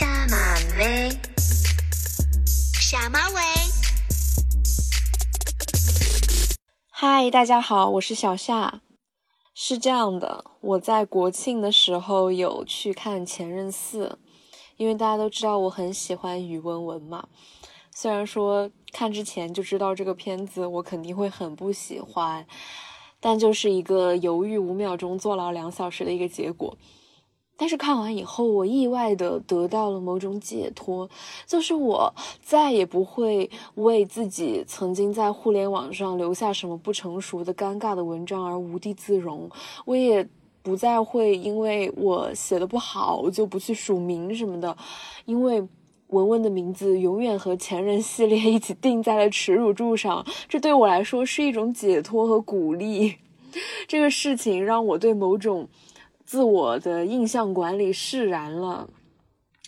下马威，下马威。嗨，大家好，我是小夏。是这样的，我在国庆的时候有去看《前任四》，因为大家都知道我很喜欢宇文文嘛。虽然说看之前就知道这个片子我肯定会很不喜欢，但就是一个犹豫五秒钟坐牢两小时的一个结果。但是看完以后，我意外的得到了某种解脱，就是我再也不会为自己曾经在互联网上留下什么不成熟的、尴尬的文章而无地自容，我也不再会因为我写的不好就不去署名什么的，因为文文的名字永远和前任系列一起钉在了耻辱柱上，这对我来说是一种解脱和鼓励。这个事情让我对某种。自我的印象管理释然了，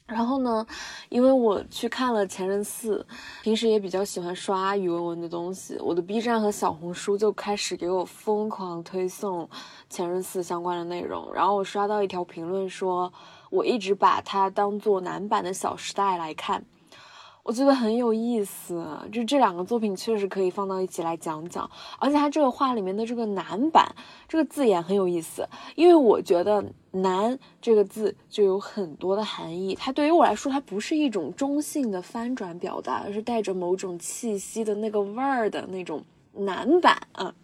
然后呢，因为我去看了《前任四》，平时也比较喜欢刷宇文文的东西，我的 B 站和小红书就开始给我疯狂推送《前任四》相关的内容。然后我刷到一条评论说，我一直把它当做男版的《小时代》来看。我觉得很有意思，就这两个作品确实可以放到一起来讲讲，而且他这个画里面的这个“男版”这个字眼很有意思，因为我觉得“男”这个字就有很多的含义，它对于我来说，它不是一种中性的翻转表达，而是带着某种气息的那个味儿的那种“男版”啊。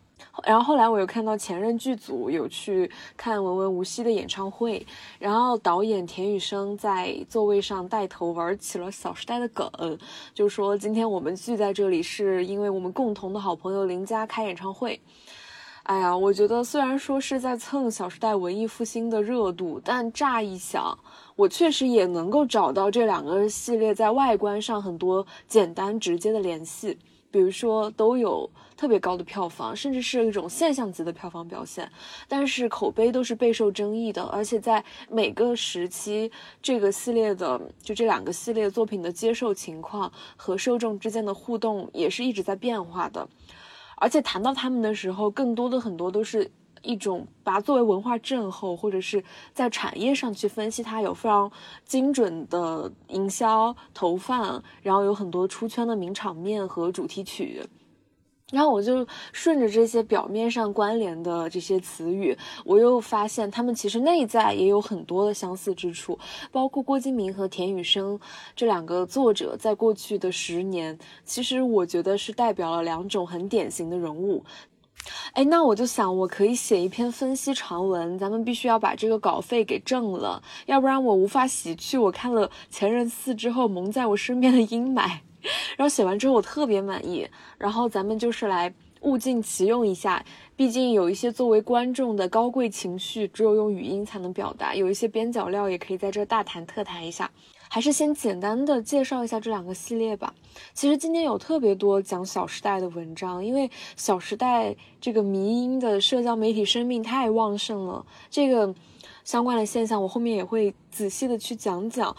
然后后来我有看到前任剧组有去看文文无锡的演唱会，然后导演田雨生在座位上带头玩起了《小时代》的梗，就说今天我们聚在这里是因为我们共同的好朋友林佳开演唱会。哎呀，我觉得虽然说是在蹭《小时代》文艺复兴的热度，但乍一想，我确实也能够找到这两个系列在外观上很多简单直接的联系。比如说都有特别高的票房，甚至是一种现象级的票房表现，但是口碑都是备受争议的，而且在每个时期，这个系列的就这两个系列作品的接受情况和受众之间的互动也是一直在变化的，而且谈到他们的时候，更多的很多都是一种把它作为文化震后，或者是在产业上去分析它，有非常精准的营销投放，然后有很多出圈的名场面和主题曲。然后我就顺着这些表面上关联的这些词语，我又发现他们其实内在也有很多的相似之处，包括郭敬明和田雨生这两个作者在过去的十年，其实我觉得是代表了两种很典型的人物。哎，那我就想，我可以写一篇分析长文，咱们必须要把这个稿费给挣了，要不然我无法洗去我看了《前任四》之后蒙在我身边的阴霾。然后写完之后我特别满意，然后咱们就是来物尽其用一下，毕竟有一些作为观众的高贵情绪，只有用语音才能表达，有一些边角料也可以在这大谈特谈一下。还是先简单的介绍一下这两个系列吧。其实今天有特别多讲《小时代》的文章，因为《小时代》这个迷因的社交媒体生命太旺盛了，这个相关的现象我后面也会仔细的去讲讲。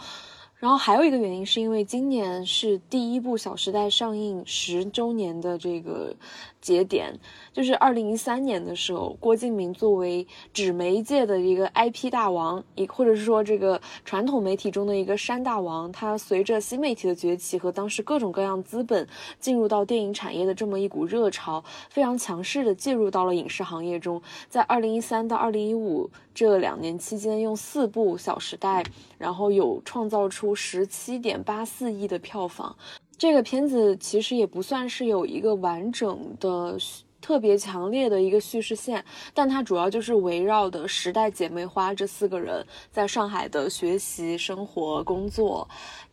然后还有一个原因，是因为今年是第一部《小时代》上映十周年的这个节点，就是二零一三年的时候，郭敬明作为纸媒界的一个 IP 大王，也或者是说这个传统媒体中的一个山大王，他随着新媒体的崛起和当时各种各样资本进入到电影产业的这么一股热潮，非常强势的介入到了影视行业中，在二零一三到二零一五这两年期间，用四部《小时代》，然后有创造出。十七点八四亿的票房，这个片子其实也不算是有一个完整的、特别强烈的一个叙事线，但它主要就是围绕的时代姐妹花这四个人在上海的学习、生活、工作。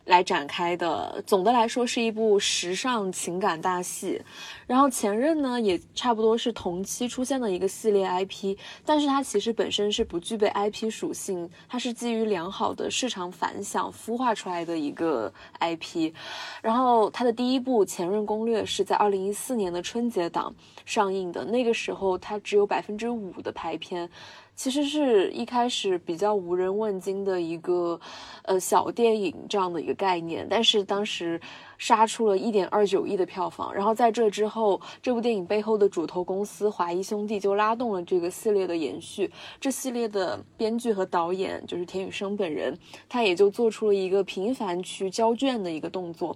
来展开的，总的来说是一部时尚情感大戏。然后前任呢，也差不多是同期出现的一个系列 IP，但是它其实本身是不具备 IP 属性，它是基于良好的市场反响孵化出来的一个 IP。然后它的第一部《前任攻略》是在二零一四年的春节档上映的，那个时候它只有百分之五的排片。其实是一开始比较无人问津的一个呃小电影这样的一个概念，但是当时杀出了一点二九亿的票房。然后在这之后，这部电影背后的主投公司华谊兄弟就拉动了这个系列的延续。这系列的编剧和导演就是田雨生本人，他也就做出了一个频繁去交卷的一个动作。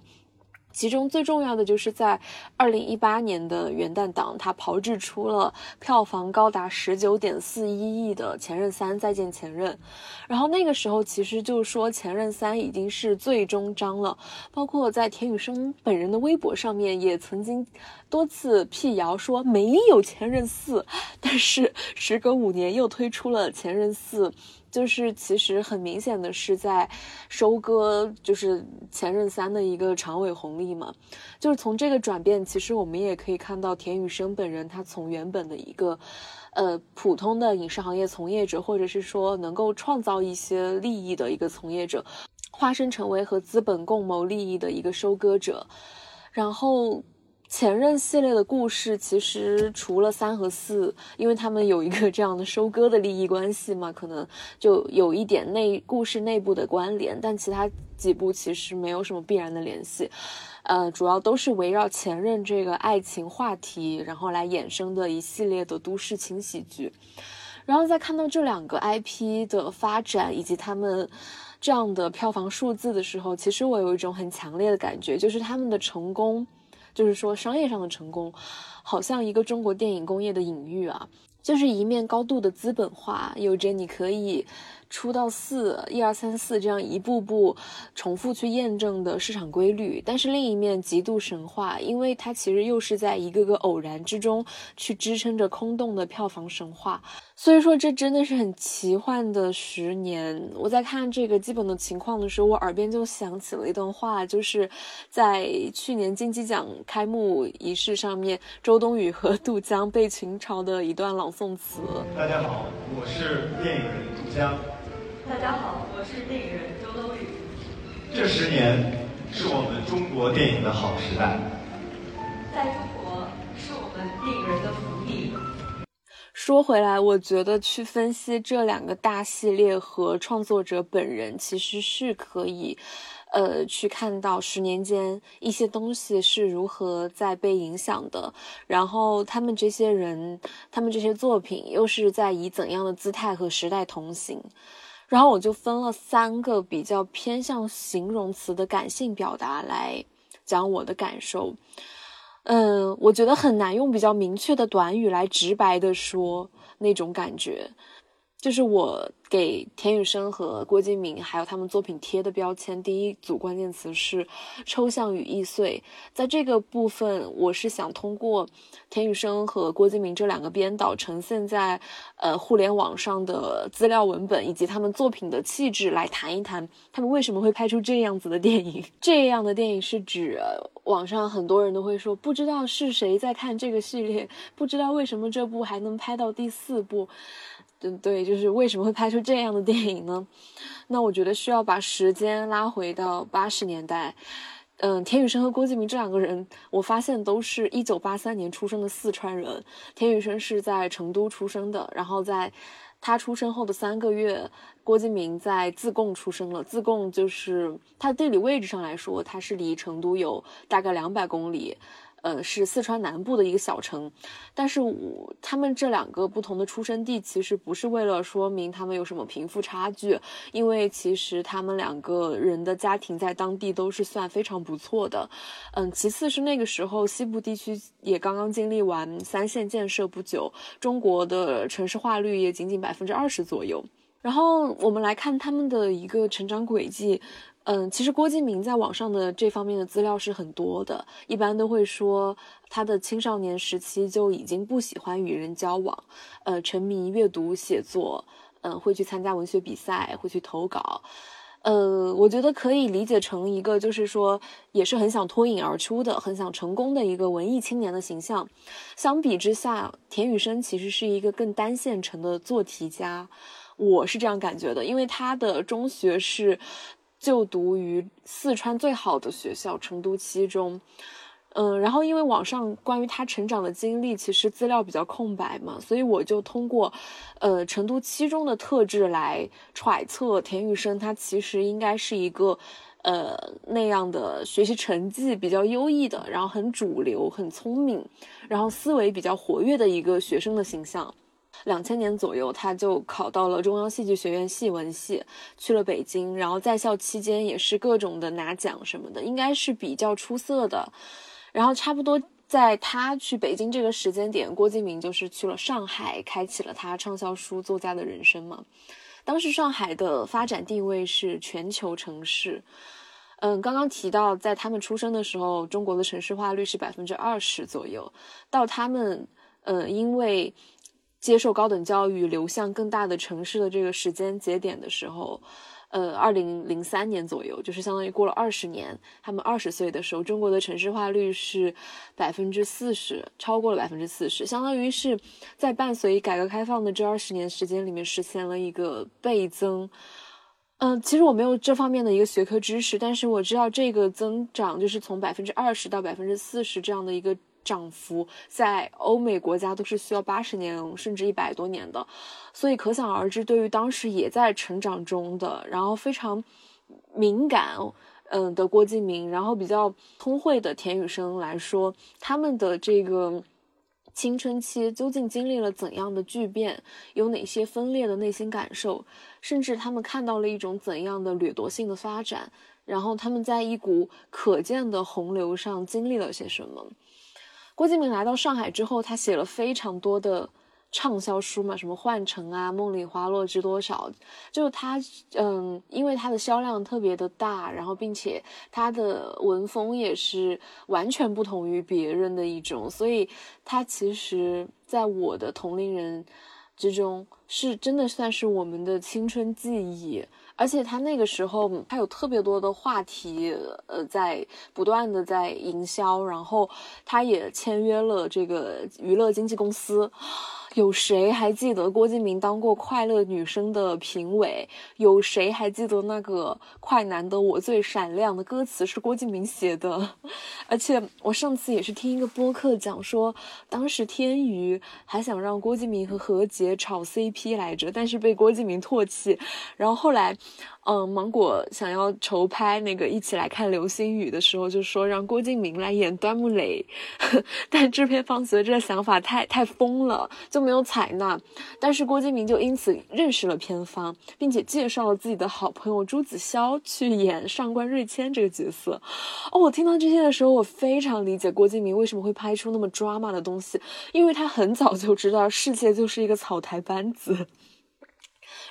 其中最重要的就是在二零一八年的元旦档，他炮制出了票房高达十九点四一亿的《前任三：再见前任》。然后那个时候，其实就说《前任三》已经是最终章了。包括在田雨生本人的微博上面，也曾经多次辟谣说没有《前任四》，但是时隔五年又推出了《前任四》。就是其实很明显的是在收割，就是前任三的一个长尾红利嘛。就是从这个转变，其实我们也可以看到田雨生本人，他从原本的一个呃普通的影视行业从业者，或者是说能够创造一些利益的一个从业者，化身成为和资本共谋利益的一个收割者，然后。前任系列的故事其实除了三和四，因为他们有一个这样的收割的利益关系嘛，可能就有一点内故事内部的关联，但其他几部其实没有什么必然的联系，呃，主要都是围绕前任这个爱情话题，然后来衍生的一系列的都市轻喜剧。然后在看到这两个 IP 的发展以及他们这样的票房数字的时候，其实我有一种很强烈的感觉，就是他们的成功。就是说，商业上的成功，好像一个中国电影工业的隐喻啊，就是一面高度的资本化，有着你可以。出到四一二三四这样一步步重复去验证的市场规律，但是另一面极度神话，因为它其实又是在一个个偶然之中去支撑着空洞的票房神话。所以说，这真的是很奇幻的十年。我在看这个基本的情况的时候，我耳边就响起了一段话，就是在去年金鸡奖开幕仪式上面，周冬雨和杜江被群嘲的一段朗诵词。大家好，我是电影人杜江。大家好，我是电影人周冬雨。这十年是我们中国电影的好时代，在中国是我们电影人的福地。说回来，我觉得去分析这两个大系列和创作者本人，其实是可以，呃，去看到十年间一些东西是如何在被影响的，然后他们这些人，他们这些作品又是在以怎样的姿态和时代同行。然后我就分了三个比较偏向形容词的感性表达来讲我的感受，嗯，我觉得很难用比较明确的短语来直白的说那种感觉，就是我。给田雨生和郭敬明还有他们作品贴的标签，第一组关键词是抽象与易碎。在这个部分，我是想通过田雨生和郭敬明这两个编导呈现在呃互联网上的资料文本以及他们作品的气质来谈一谈，他们为什么会拍出这样子的电影。这样的电影是指网上很多人都会说，不知道是谁在看这个系列，不知道为什么这部还能拍到第四部。对对，就是为什么会拍出这样的电影呢？那我觉得需要把时间拉回到八十年代。嗯，田雨生和郭敬明这两个人，我发现都是一九八三年出生的四川人。田雨生是在成都出生的，然后在他出生后的三个月，郭敬明在自贡出生了。自贡就是它地理位置上来说，它是离成都有大概两百公里。呃，是四川南部的一个小城，但是我他们这两个不同的出生地，其实不是为了说明他们有什么贫富差距，因为其实他们两个人的家庭在当地都是算非常不错的。嗯，其次是那个时候西部地区也刚刚经历完三线建设不久，中国的城市化率也仅仅百分之二十左右。然后我们来看他们的一个成长轨迹。嗯，其实郭敬明在网上的这方面的资料是很多的，一般都会说他的青少年时期就已经不喜欢与人交往，呃，沉迷阅读写作，嗯，会去参加文学比赛，会去投稿，呃，我觉得可以理解成一个就是说也是很想脱颖而出的，很想成功的一个文艺青年的形象。相比之下，田雨生其实是一个更单线程的做题家，我是这样感觉的，因为他的中学是。就读于四川最好的学校成都七中，嗯，然后因为网上关于他成长的经历，其实资料比较空白嘛，所以我就通过，呃，成都七中的特质来揣测田雨生他其实应该是一个，呃，那样的学习成绩比较优异的，然后很主流、很聪明，然后思维比较活跃的一个学生的形象。两千年左右，他就考到了中央戏剧学院戏文系，去了北京，然后在校期间也是各种的拿奖什么的，应该是比较出色的。然后差不多在他去北京这个时间点，郭敬明就是去了上海，开启了他畅销书作家的人生嘛。当时上海的发展定位是全球城市，嗯，刚刚提到在他们出生的时候，中国的城市化率是百分之二十左右，到他们，嗯，因为。接受高等教育，流向更大的城市的这个时间节点的时候，呃，二零零三年左右，就是相当于过了二十年，他们二十岁的时候，中国的城市化率是百分之四十，超过了百分之四十，相当于是在伴随改革开放的这二十年时间里面实现了一个倍增。嗯，其实我没有这方面的一个学科知识，但是我知道这个增长就是从百分之二十到百分之四十这样的一个。涨幅在欧美国家都是需要八十年甚至一百多年的，所以可想而知，对于当时也在成长中的，然后非常敏感，嗯的郭敬明，然后比较通慧的田雨生来说，他们的这个青春期究竟经历了怎样的巨变，有哪些分裂的内心感受，甚至他们看到了一种怎样的掠夺性的发展，然后他们在一股可见的洪流上经历了些什么。郭敬明来到上海之后，他写了非常多的畅销书嘛，什么《幻城》啊，《梦里花落知多少》，就他，嗯，因为他的销量特别的大，然后并且他的文风也是完全不同于别人的一种，所以他其实在我的同龄人之中，是真的算是我们的青春记忆。而且他那个时候他有特别多的话题，呃，在不断的在营销，然后他也签约了这个娱乐经纪公司。有谁还记得郭敬明当过《快乐女声》的评委？有谁还记得那个“快男的我最闪亮”的歌词是郭敬明写的？而且我上次也是听一个播客讲说，当时天娱还想让郭敬明和何洁炒 CP 来着，但是被郭敬明唾弃。然后后来。嗯，芒果想要筹拍那个一起来看流星雨的时候，就说让郭敬明来演端木磊，但制片方觉得这个想法太太疯了，就没有采纳。但是郭敬明就因此认识了片方，并且介绍了自己的好朋友朱子骁去演上官瑞谦这个角色。哦，我听到这些的时候，我非常理解郭敬明为什么会拍出那么 drama 的东西，因为他很早就知道世界就是一个草台班子。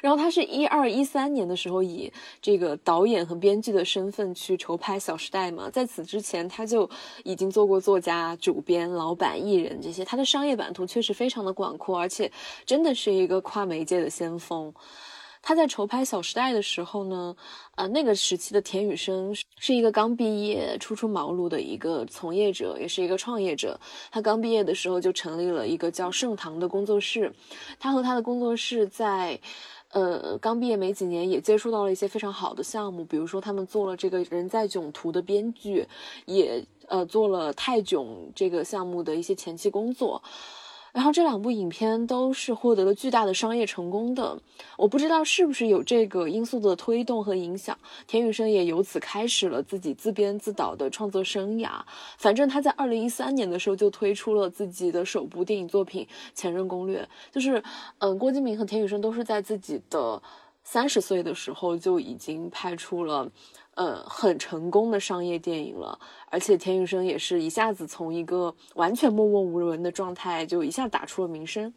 然后他是一二一三年的时候以这个导演和编剧的身份去筹拍《小时代》嘛，在此之前他就已经做过作家、主编、老板、艺人这些，他的商业版图确实非常的广阔，而且真的是一个跨媒介的先锋。他在筹拍《小时代》的时候呢，呃，那个时期的田雨生是一个刚毕业、初出茅庐的一个从业者，也是一个创业者。他刚毕业的时候就成立了一个叫盛唐的工作室，他和他的工作室在。呃，刚毕业没几年，也接触到了一些非常好的项目，比如说他们做了这个人在囧途的编剧，也呃做了泰囧这个项目的一些前期工作。然后这两部影片都是获得了巨大的商业成功的，我不知道是不是有这个因素的推动和影响，田雨生也由此开始了自己自编自导的创作生涯。反正他在二零一三年的时候就推出了自己的首部电影作品《前任攻略》，就是，嗯，郭敬明和田雨生都是在自己的三十岁的时候就已经拍出了。呃，很成功的商业电影了，而且田雨生也是一下子从一个完全默默无闻的状态，就一下打出了名声。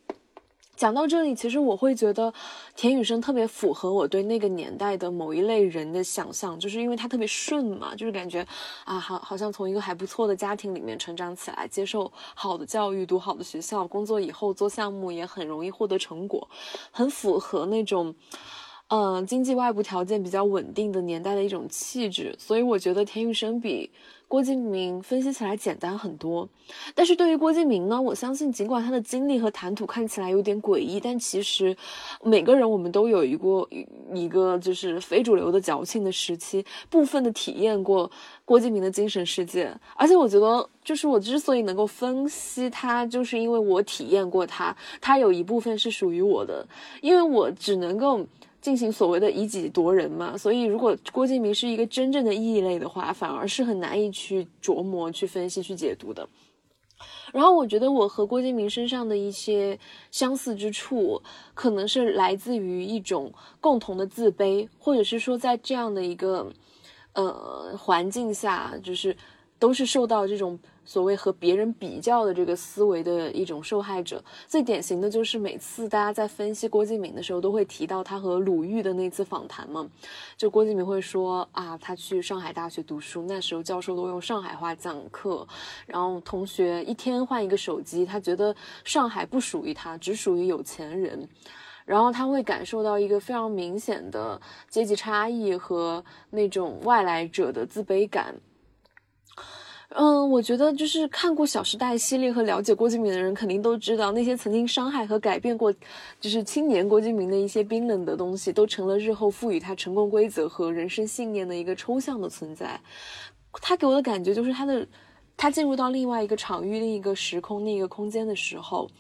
讲到这里，其实我会觉得田雨生特别符合我对那个年代的某一类人的想象，就是因为他特别顺嘛，就是感觉啊，好，好像从一个还不错的家庭里面成长起来，接受好的教育，读好的学校，工作以后做项目也很容易获得成果，很符合那种。嗯，经济外部条件比较稳定的年代的一种气质，所以我觉得田雨生比。郭敬明分析起来简单很多。但是对于郭敬明呢，我相信尽管他的经历和谈吐看起来有点诡异，但其实每个人我们都有一个一个就是非主流的矫情的时期，部分的体验过郭敬明的精神世界。而且我觉得，就是我之所以能够分析他，就是因为我体验过他，他有一部分是属于我的，因为我只能够。进行所谓的以己夺人嘛，所以如果郭敬明是一个真正的异类的话，反而是很难以去琢磨、去分析、去解读的。然后我觉得我和郭敬明身上的一些相似之处，可能是来自于一种共同的自卑，或者是说在这样的一个呃环境下，就是都是受到这种。所谓和别人比较的这个思维的一种受害者，最典型的就是每次大家在分析郭敬明的时候，都会提到他和鲁豫的那次访谈嘛。就郭敬明会说啊，他去上海大学读书，那时候教授都用上海话讲课，然后同学一天换一个手机，他觉得上海不属于他，只属于有钱人，然后他会感受到一个非常明显的阶级差异和那种外来者的自卑感。嗯，我觉得就是看过《小时代》系列和了解郭敬明的人，肯定都知道那些曾经伤害和改变过，就是青年郭敬明的一些冰冷的东西，都成了日后赋予他成功规则和人生信念的一个抽象的存在。他给我的感觉就是他的，他进入到另外一个场域、另一个时空、另一个空间的时候。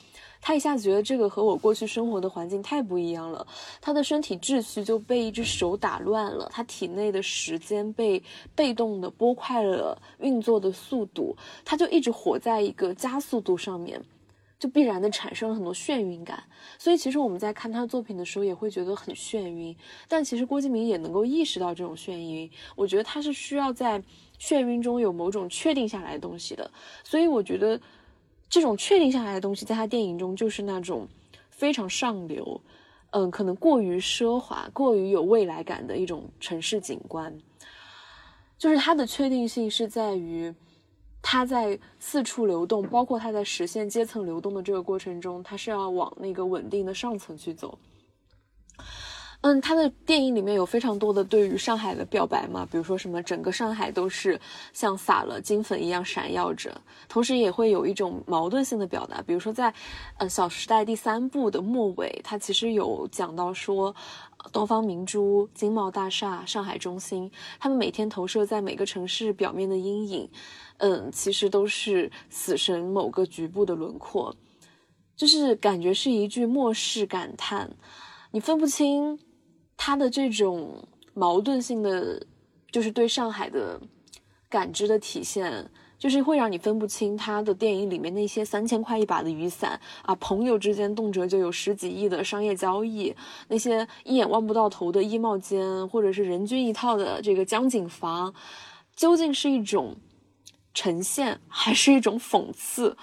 他一下子觉得这个和我过去生活的环境太不一样了，他的身体秩序就被一只手打乱了，他体内的时间被被动的拨快了运作的速度，他就一直活在一个加速度上面，就必然的产生了很多眩晕感。所以其实我们在看他作品的时候也会觉得很眩晕，但其实郭敬明也能够意识到这种眩晕，我觉得他是需要在眩晕中有某种确定下来的东西的，所以我觉得。这种确定下来的东西，在他电影中就是那种非常上流，嗯，可能过于奢华、过于有未来感的一种城市景观。就是它的确定性是在于，他在四处流动，包括他在实现阶层流动的这个过程中，他是要往那个稳定的上层去走。嗯，他的电影里面有非常多的对于上海的表白嘛，比如说什么整个上海都是像撒了金粉一样闪耀着，同时也会有一种矛盾性的表达，比如说在，呃《小时代》第三部的末尾，他其实有讲到说，东方明珠、金茂大厦、上海中心，他们每天投射在每个城市表面的阴影，嗯，其实都是死神某个局部的轮廓，就是感觉是一句末世感叹，你分不清。他的这种矛盾性的，就是对上海的感知的体现，就是会让你分不清他的电影里面那些三千块一把的雨伞啊，朋友之间动辄就有十几亿的商业交易，那些一眼望不到头的衣帽间，或者是人均一套的这个江景房，究竟是一种呈现，还是一种讽刺？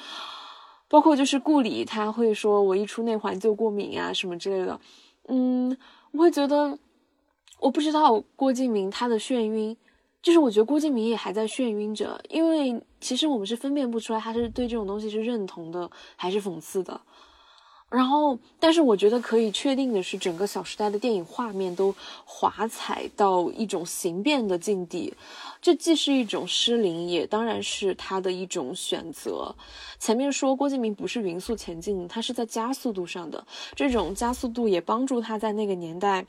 包括就是顾里他会说我一出内环就过敏啊什么之类的，嗯。我会觉得，我不知道郭敬明他的眩晕，就是我觉得郭敬明也还在眩晕着，因为其实我们是分辨不出来他是对这种东西是认同的还是讽刺的。然后，但是我觉得可以确定的是，整个《小时代》的电影画面都华彩到一种形变的境地，这既是一种失灵，也当然是他的一种选择。前面说郭敬明不是匀速前进，他是在加速度上的，这种加速度也帮助他在那个年代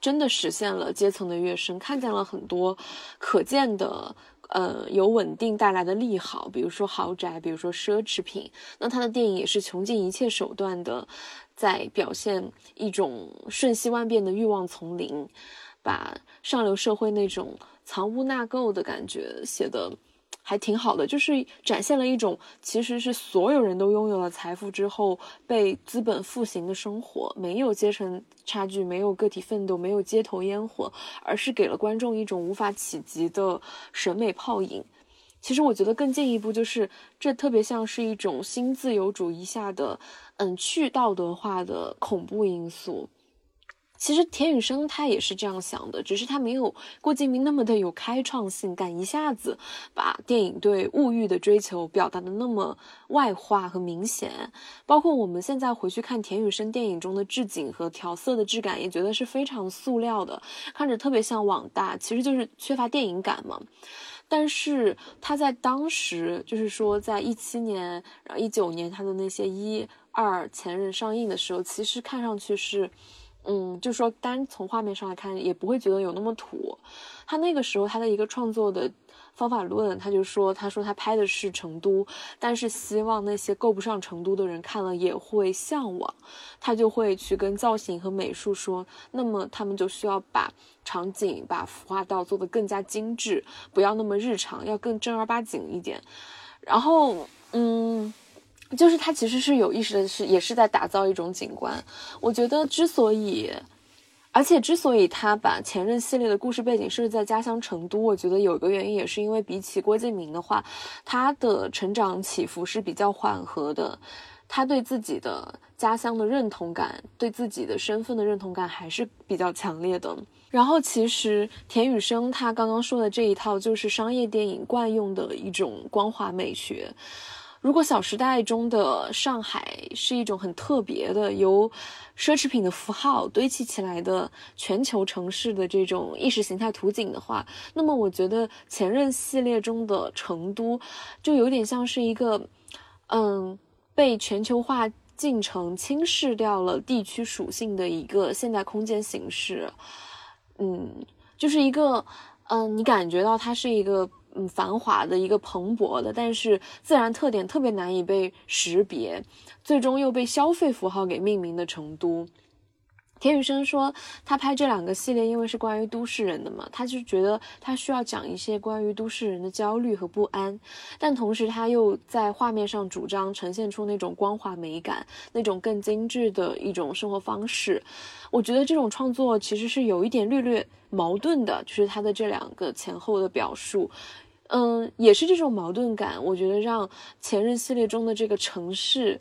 真的实现了阶层的跃升，看见了很多可见的。呃，有稳定带来的利好，比如说豪宅，比如说奢侈品。那他的电影也是穷尽一切手段的，在表现一种瞬息万变的欲望丛林，把上流社会那种藏污纳垢的感觉写的。还挺好的，就是展现了一种其实是所有人都拥有了财富之后被资本复形的生活，没有阶层差距，没有个体奋斗，没有街头烟火，而是给了观众一种无法企及的审美泡影。其实我觉得更进一步就是，这特别像是一种新自由主义下的，嗯，去道德化的恐怖因素。其实田雨生他也是这样想的，只是他没有郭敬明那么的有开创性，敢一下子把电影对物欲的追求表达的那么外化和明显。包括我们现在回去看田雨生电影中的置景和调色的质感，也觉得是非常塑料的，看着特别像网大，其实就是缺乏电影感嘛。但是他在当时，就是说在一七年、然后一九年他的那些一二前任上映的时候，其实看上去是。嗯，就说单从画面上来看，也不会觉得有那么土。他那个时候他的一个创作的方法论，他就说，他说他拍的是成都，但是希望那些够不上成都的人看了也会向往。他就会去跟造型和美术说，那么他们就需要把场景、把服化道做得更加精致，不要那么日常，要更正儿八经一点。然后，嗯。就是他其实是有意识的，是也是在打造一种景观。我觉得之所以，而且之所以他把前任系列的故事背景设置在家乡成都，我觉得有一个原因也是因为比起郭敬明的话，他的成长起伏是比较缓和的，他对自己的家乡的认同感，对自己的身份的认同感还是比较强烈的。然后其实田雨生他刚刚说的这一套就是商业电影惯用的一种光华美学。如果《小时代》中的上海是一种很特别的由奢侈品的符号堆砌起来的全球城市的这种意识形态图景的话，那么我觉得前任系列中的成都就有点像是一个，嗯，被全球化进程侵蚀掉了地区属性的一个现代空间形式，嗯，就是一个，嗯，你感觉到它是一个。嗯，繁华的一个蓬勃的，但是自然特点特别难以被识别，最终又被消费符号给命名的成都。田雨生说，他拍这两个系列，因为是关于都市人的嘛，他就觉得他需要讲一些关于都市人的焦虑和不安，但同时他又在画面上主张呈现出那种光滑美感，那种更精致的一种生活方式。我觉得这种创作其实是有一点略略矛盾的，就是他的这两个前后的表述。嗯，也是这种矛盾感，我觉得让前任系列中的这个城市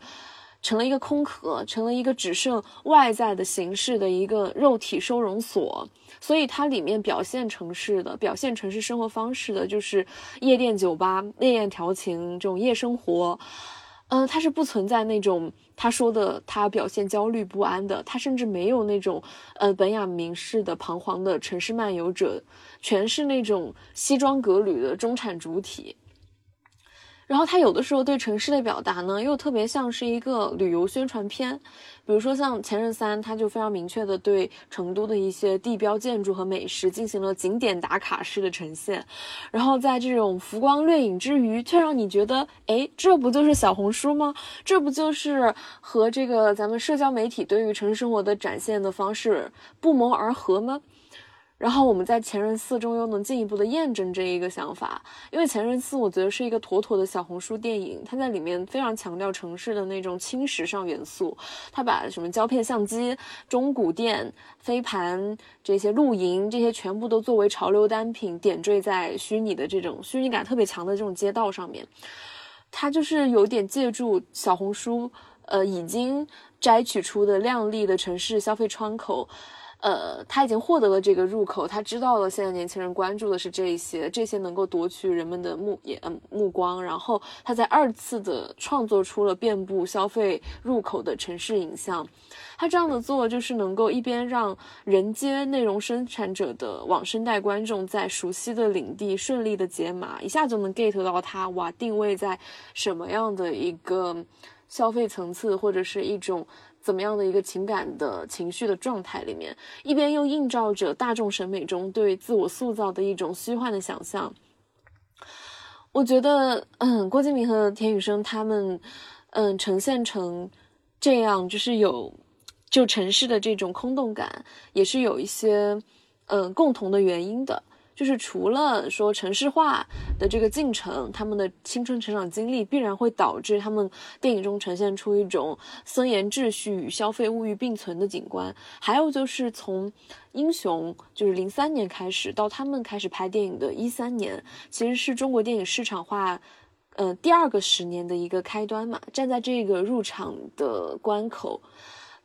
成了一个空壳，成了一个只剩外在的形式的一个肉体收容所。所以它里面表现城市的、表现城市生活方式的，就是夜店、酒吧、夜宴调情这种夜生活。嗯，他是不存在那种他说的他表现焦虑不安的，他甚至没有那种呃本雅明式的彷徨的城市漫游者。全是那种西装革履的中产主体，然后他有的时候对城市的表达呢，又特别像是一个旅游宣传片，比如说像《前任三》，他就非常明确的对成都的一些地标建筑和美食进行了景点打卡式的呈现，然后在这种浮光掠影之余，却让你觉得，哎，这不就是小红书吗？这不就是和这个咱们社交媒体对于城市生活的展现的方式不谋而合吗？然后我们在《前任四》中又能进一步的验证这一个想法，因为《前任四》我觉得是一个妥妥的小红书电影，它在里面非常强调城市的那种轻时尚元素，它把什么胶片相机、中古店、飞盘这些露营这些全部都作为潮流单品点缀在虚拟的这种虚拟感特别强的这种街道上面，它就是有点借助小红书，呃，已经摘取出的靓丽的城市消费窗口。呃，他已经获得了这个入口，他知道了现在年轻人关注的是这一些，这些能够夺取人们的目眼目光，然后他在二次的创作出了遍布消费入口的城市影像。他这样的做就是能够一边让人接内容生产者的网生代观众在熟悉的领地顺利的解码，一下就能 get 到他哇定位在什么样的一个消费层次或者是一种。怎么样的一个情感的情绪的状态里面，一边又映照着大众审美中对自我塑造的一种虚幻的想象。我觉得，嗯，郭敬明和田雨生他们，嗯，呈现成这样，就是有就城市的这种空洞感，也是有一些嗯共同的原因的。就是除了说城市化的这个进程，他们的青春成长经历必然会导致他们电影中呈现出一种森严秩序与消费物欲并存的景观。还有就是从英雄就是零三年开始到他们开始拍电影的一三年，其实是中国电影市场化，呃第二个十年的一个开端嘛。站在这个入场的关口，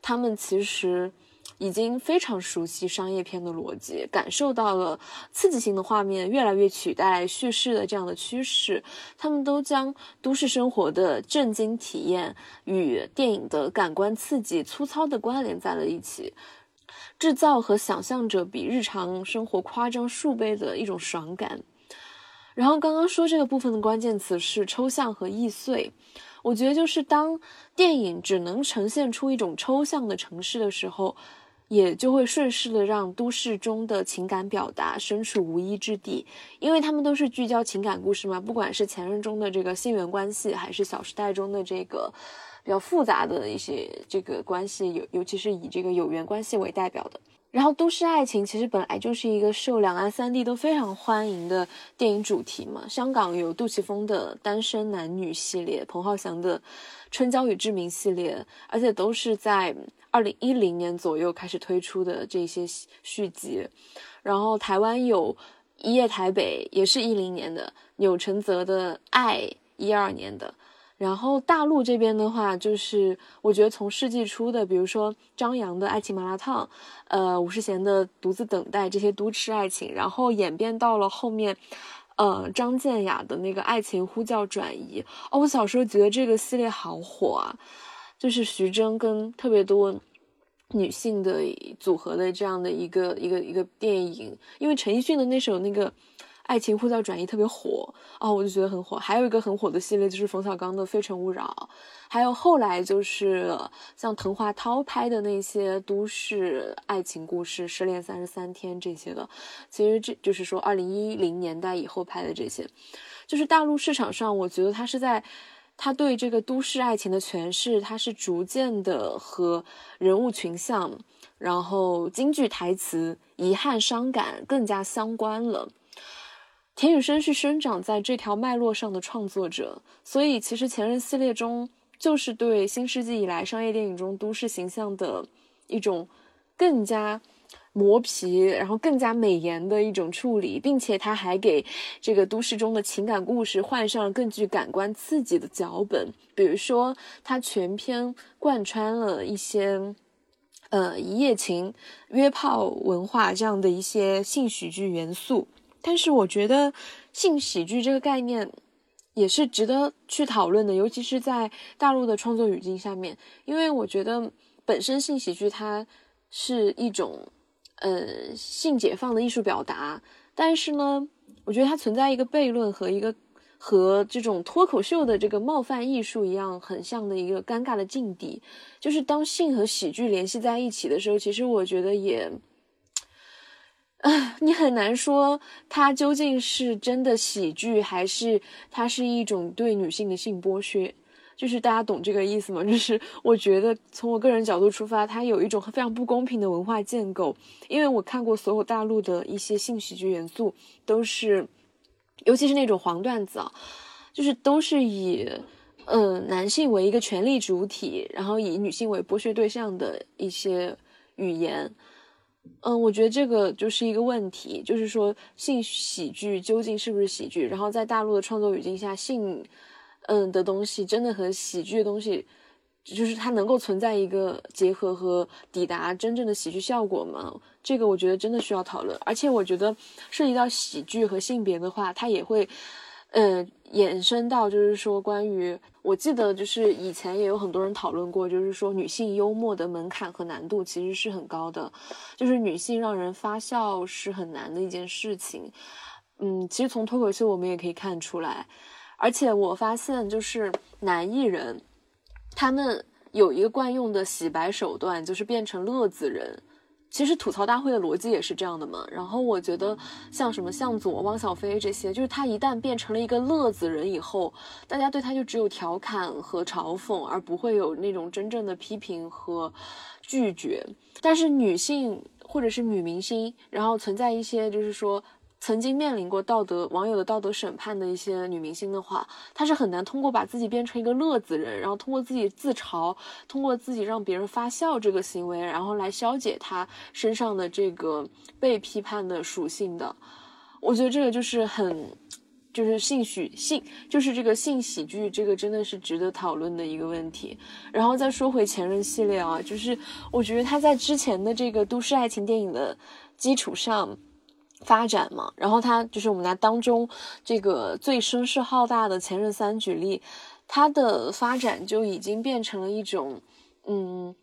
他们其实。已经非常熟悉商业片的逻辑，感受到了刺激性的画面越来越取代叙事的这样的趋势。他们都将都市生活的震惊体验与电影的感官刺激粗糙的关联在了一起，制造和想象着比日常生活夸张数倍的一种爽感。然后刚刚说这个部分的关键词是抽象和易碎，我觉得就是当电影只能呈现出一种抽象的城市的时候，也就会顺势的让都市中的情感表达身处无依之地，因为他们都是聚焦情感故事嘛，不管是前任中的这个性缘关系，还是小时代中的这个比较复杂的一些这个关系，尤尤其是以这个有缘关系为代表的。然后，都市爱情其实本来就是一个受两岸三地都非常欢迎的电影主题嘛。香港有杜琪峰的《单身男女》系列，彭浩翔的《春娇与志明》系列，而且都是在二零一零年左右开始推出的这些续集。然后，台湾有《一夜台北》，也是一零年的；钮承泽的《爱》，一二年的。然后大陆这边的话，就是我觉得从世纪初的，比如说张扬的《爱情麻辣烫》，呃，吴世贤的《独自等待》这些都市爱情，然后演变到了后面，呃，张健雅的那个《爱情呼叫转移》。哦，我小时候觉得这个系列好火啊，就是徐峥跟特别多女性的组合的这样的一个一个一个电影，因为陈奕迅的那首那个。爱情呼叫转移特别火哦，我就觉得很火。还有一个很火的系列就是冯小刚的《非诚勿扰》，还有后来就是像滕华涛拍的那些都市爱情故事，《失恋三十三天》这些的。其实这就是说，二零一零年代以后拍的这些，就是大陆市场上，我觉得他是在他对这个都市爱情的诠释，他是逐渐的和人物群像，然后京剧台词、遗憾、伤感更加相关了。田雨生是生长在这条脉络上的创作者，所以其实前任系列中就是对新世纪以来商业电影中都市形象的一种更加磨皮，然后更加美颜的一种处理，并且他还给这个都市中的情感故事换上了更具感官刺激的脚本，比如说他全篇贯穿了一些呃一夜情、约炮文化这样的一些性喜剧元素。但是我觉得性喜剧这个概念也是值得去讨论的，尤其是在大陆的创作语境下面，因为我觉得本身性喜剧它是一种呃性解放的艺术表达，但是呢，我觉得它存在一个悖论和一个和这种脱口秀的这个冒犯艺术一样很像的一个尴尬的境地，就是当性和喜剧联系在一起的时候，其实我觉得也。你很难说它究竟是真的喜剧，还是它是一种对女性的性剥削。就是大家懂这个意思吗？就是我觉得从我个人角度出发，它有一种非常不公平的文化建构。因为我看过所有大陆的一些性喜剧元素，都是，尤其是那种黄段子啊，就是都是以，嗯，男性为一个权力主体，然后以女性为剥削对象的一些语言。嗯，我觉得这个就是一个问题，就是说性喜剧究竟是不是喜剧？然后在大陆的创作语境下，性，嗯的东西真的和喜剧的东西，就是它能够存在一个结合和抵达真正的喜剧效果吗？这个我觉得真的需要讨论。而且我觉得涉及到喜剧和性别的话，它也会。呃，延伸到就是说，关于我记得就是以前也有很多人讨论过，就是说女性幽默的门槛和难度其实是很高的，就是女性让人发笑是很难的一件事情。嗯，其实从脱口秀我们也可以看出来，而且我发现就是男艺人，他们有一个惯用的洗白手段，就是变成乐子人。其实吐槽大会的逻辑也是这样的嘛。然后我觉得像什么向佐、汪小菲这些，就是他一旦变成了一个乐子人以后，大家对他就只有调侃和嘲讽，而不会有那种真正的批评和拒绝。但是女性或者是女明星，然后存在一些就是说。曾经面临过道德网友的道德审判的一些女明星的话，她是很难通过把自己变成一个乐子人，然后通过自己自嘲，通过自己让别人发笑这个行为，然后来消解她身上的这个被批判的属性的。我觉得这个就是很，就是性喜性，就是这个性喜剧，这个真的是值得讨论的一个问题。然后再说回前任系列啊，就是我觉得他在之前的这个都市爱情电影的基础上。发展嘛，然后他就是我们拿当中这个最声势浩大的《前任三》举例，它的发展就已经变成了一种，嗯，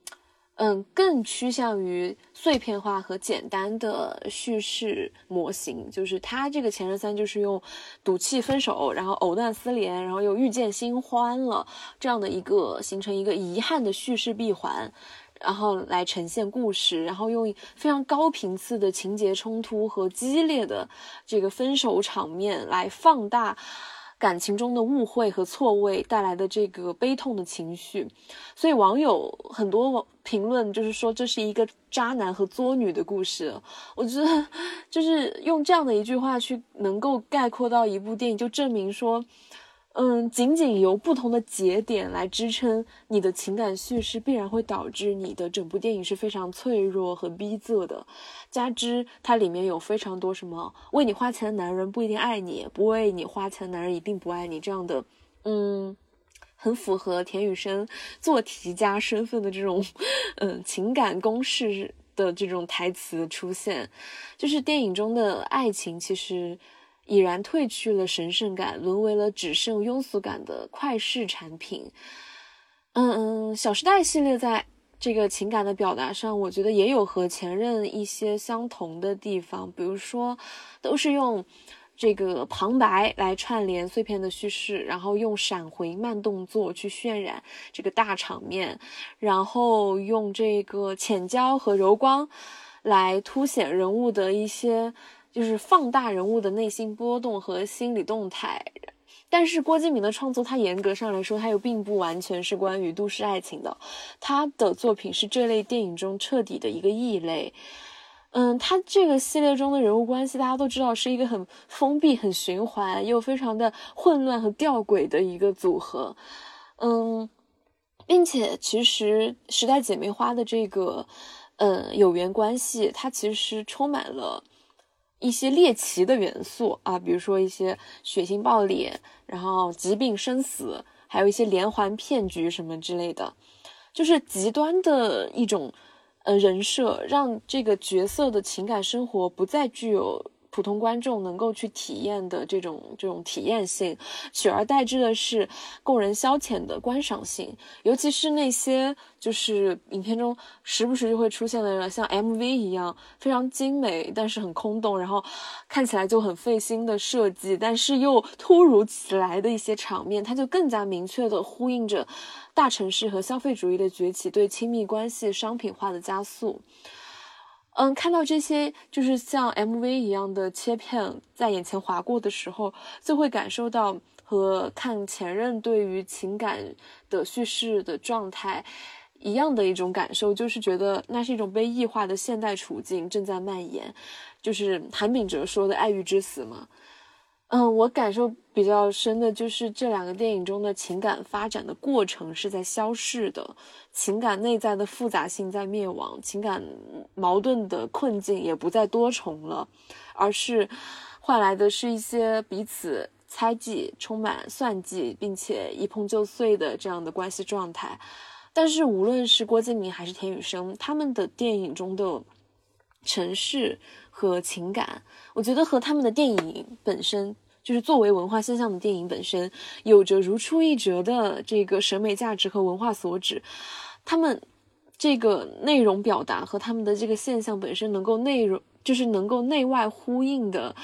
嗯，更趋向于碎片化和简单的叙事模型。就是他这个前任三，就是用赌气分手，然后藕断丝连，然后又遇见新欢了这样的一个形成一个遗憾的叙事闭环，然后来呈现故事，然后用非常高频次的情节冲突和激烈的这个分手场面来放大。感情中的误会和错位带来的这个悲痛的情绪，所以网友很多评论就是说这是一个渣男和作女的故事。我觉得就是用这样的一句话去能够概括到一部电影，就证明说。嗯，仅仅由不同的节点来支撑你的情感叙事，必然会导致你的整部电影是非常脆弱和逼仄的。加之它里面有非常多什么为你花钱的男人不一定爱你，不为你花钱的男人一定不爱你这样的，嗯，很符合田雨生做题家身份的这种，嗯，情感公式的这种台词出现，就是电影中的爱情其实。已然褪去了神圣感，沦为了只剩庸俗感的快式产品。嗯嗯，《小时代》系列在这个情感的表达上，我觉得也有和前任一些相同的地方，比如说，都是用这个旁白来串联碎片的叙事，然后用闪回慢动作去渲染这个大场面，然后用这个浅焦和柔光来凸显人物的一些。就是放大人物的内心波动和心理动态，但是郭敬明的创作，他严格上来说，他又并不完全是关于都市爱情的，他的作品是这类电影中彻底的一个异类。嗯，他这个系列中的人物关系，大家都知道是一个很封闭、很循环又非常的混乱和吊诡的一个组合。嗯，并且其实《时代姐妹花》的这个嗯有缘关系，它其实充满了。一些猎奇的元素啊，比如说一些血腥暴力，然后疾病生死，还有一些连环骗局什么之类的，就是极端的一种呃人设，让这个角色的情感生活不再具有。普通观众能够去体验的这种这种体验性，取而代之的是供人消遣的观赏性，尤其是那些就是影片中时不时就会出现的像 MV 一样非常精美，但是很空洞，然后看起来就很费心的设计，但是又突如其来的一些场面，它就更加明确的呼应着大城市和消费主义的崛起对亲密关系商品化的加速。嗯，看到这些就是像 MV 一样的切片在眼前划过的时候，就会感受到和看前任对于情感的叙事的状态一样的一种感受，就是觉得那是一种被异化的现代处境正在蔓延，就是韩炳哲说的爱欲之死嘛。嗯，我感受比较深的就是这两个电影中的情感发展的过程是在消逝的，情感内在的复杂性在灭亡，情感矛盾的困境也不再多重了，而是换来的是一些彼此猜忌、充满算计，并且一碰就碎的这样的关系状态。但是无论是郭敬明还是田雨生，他们的电影中的城市和情感，我觉得和他们的电影本身。就是作为文化现象的电影本身，有着如出一辙的这个审美价值和文化所指，他们这个内容表达和他们的这个现象本身能够内容，就是能够内外呼应的，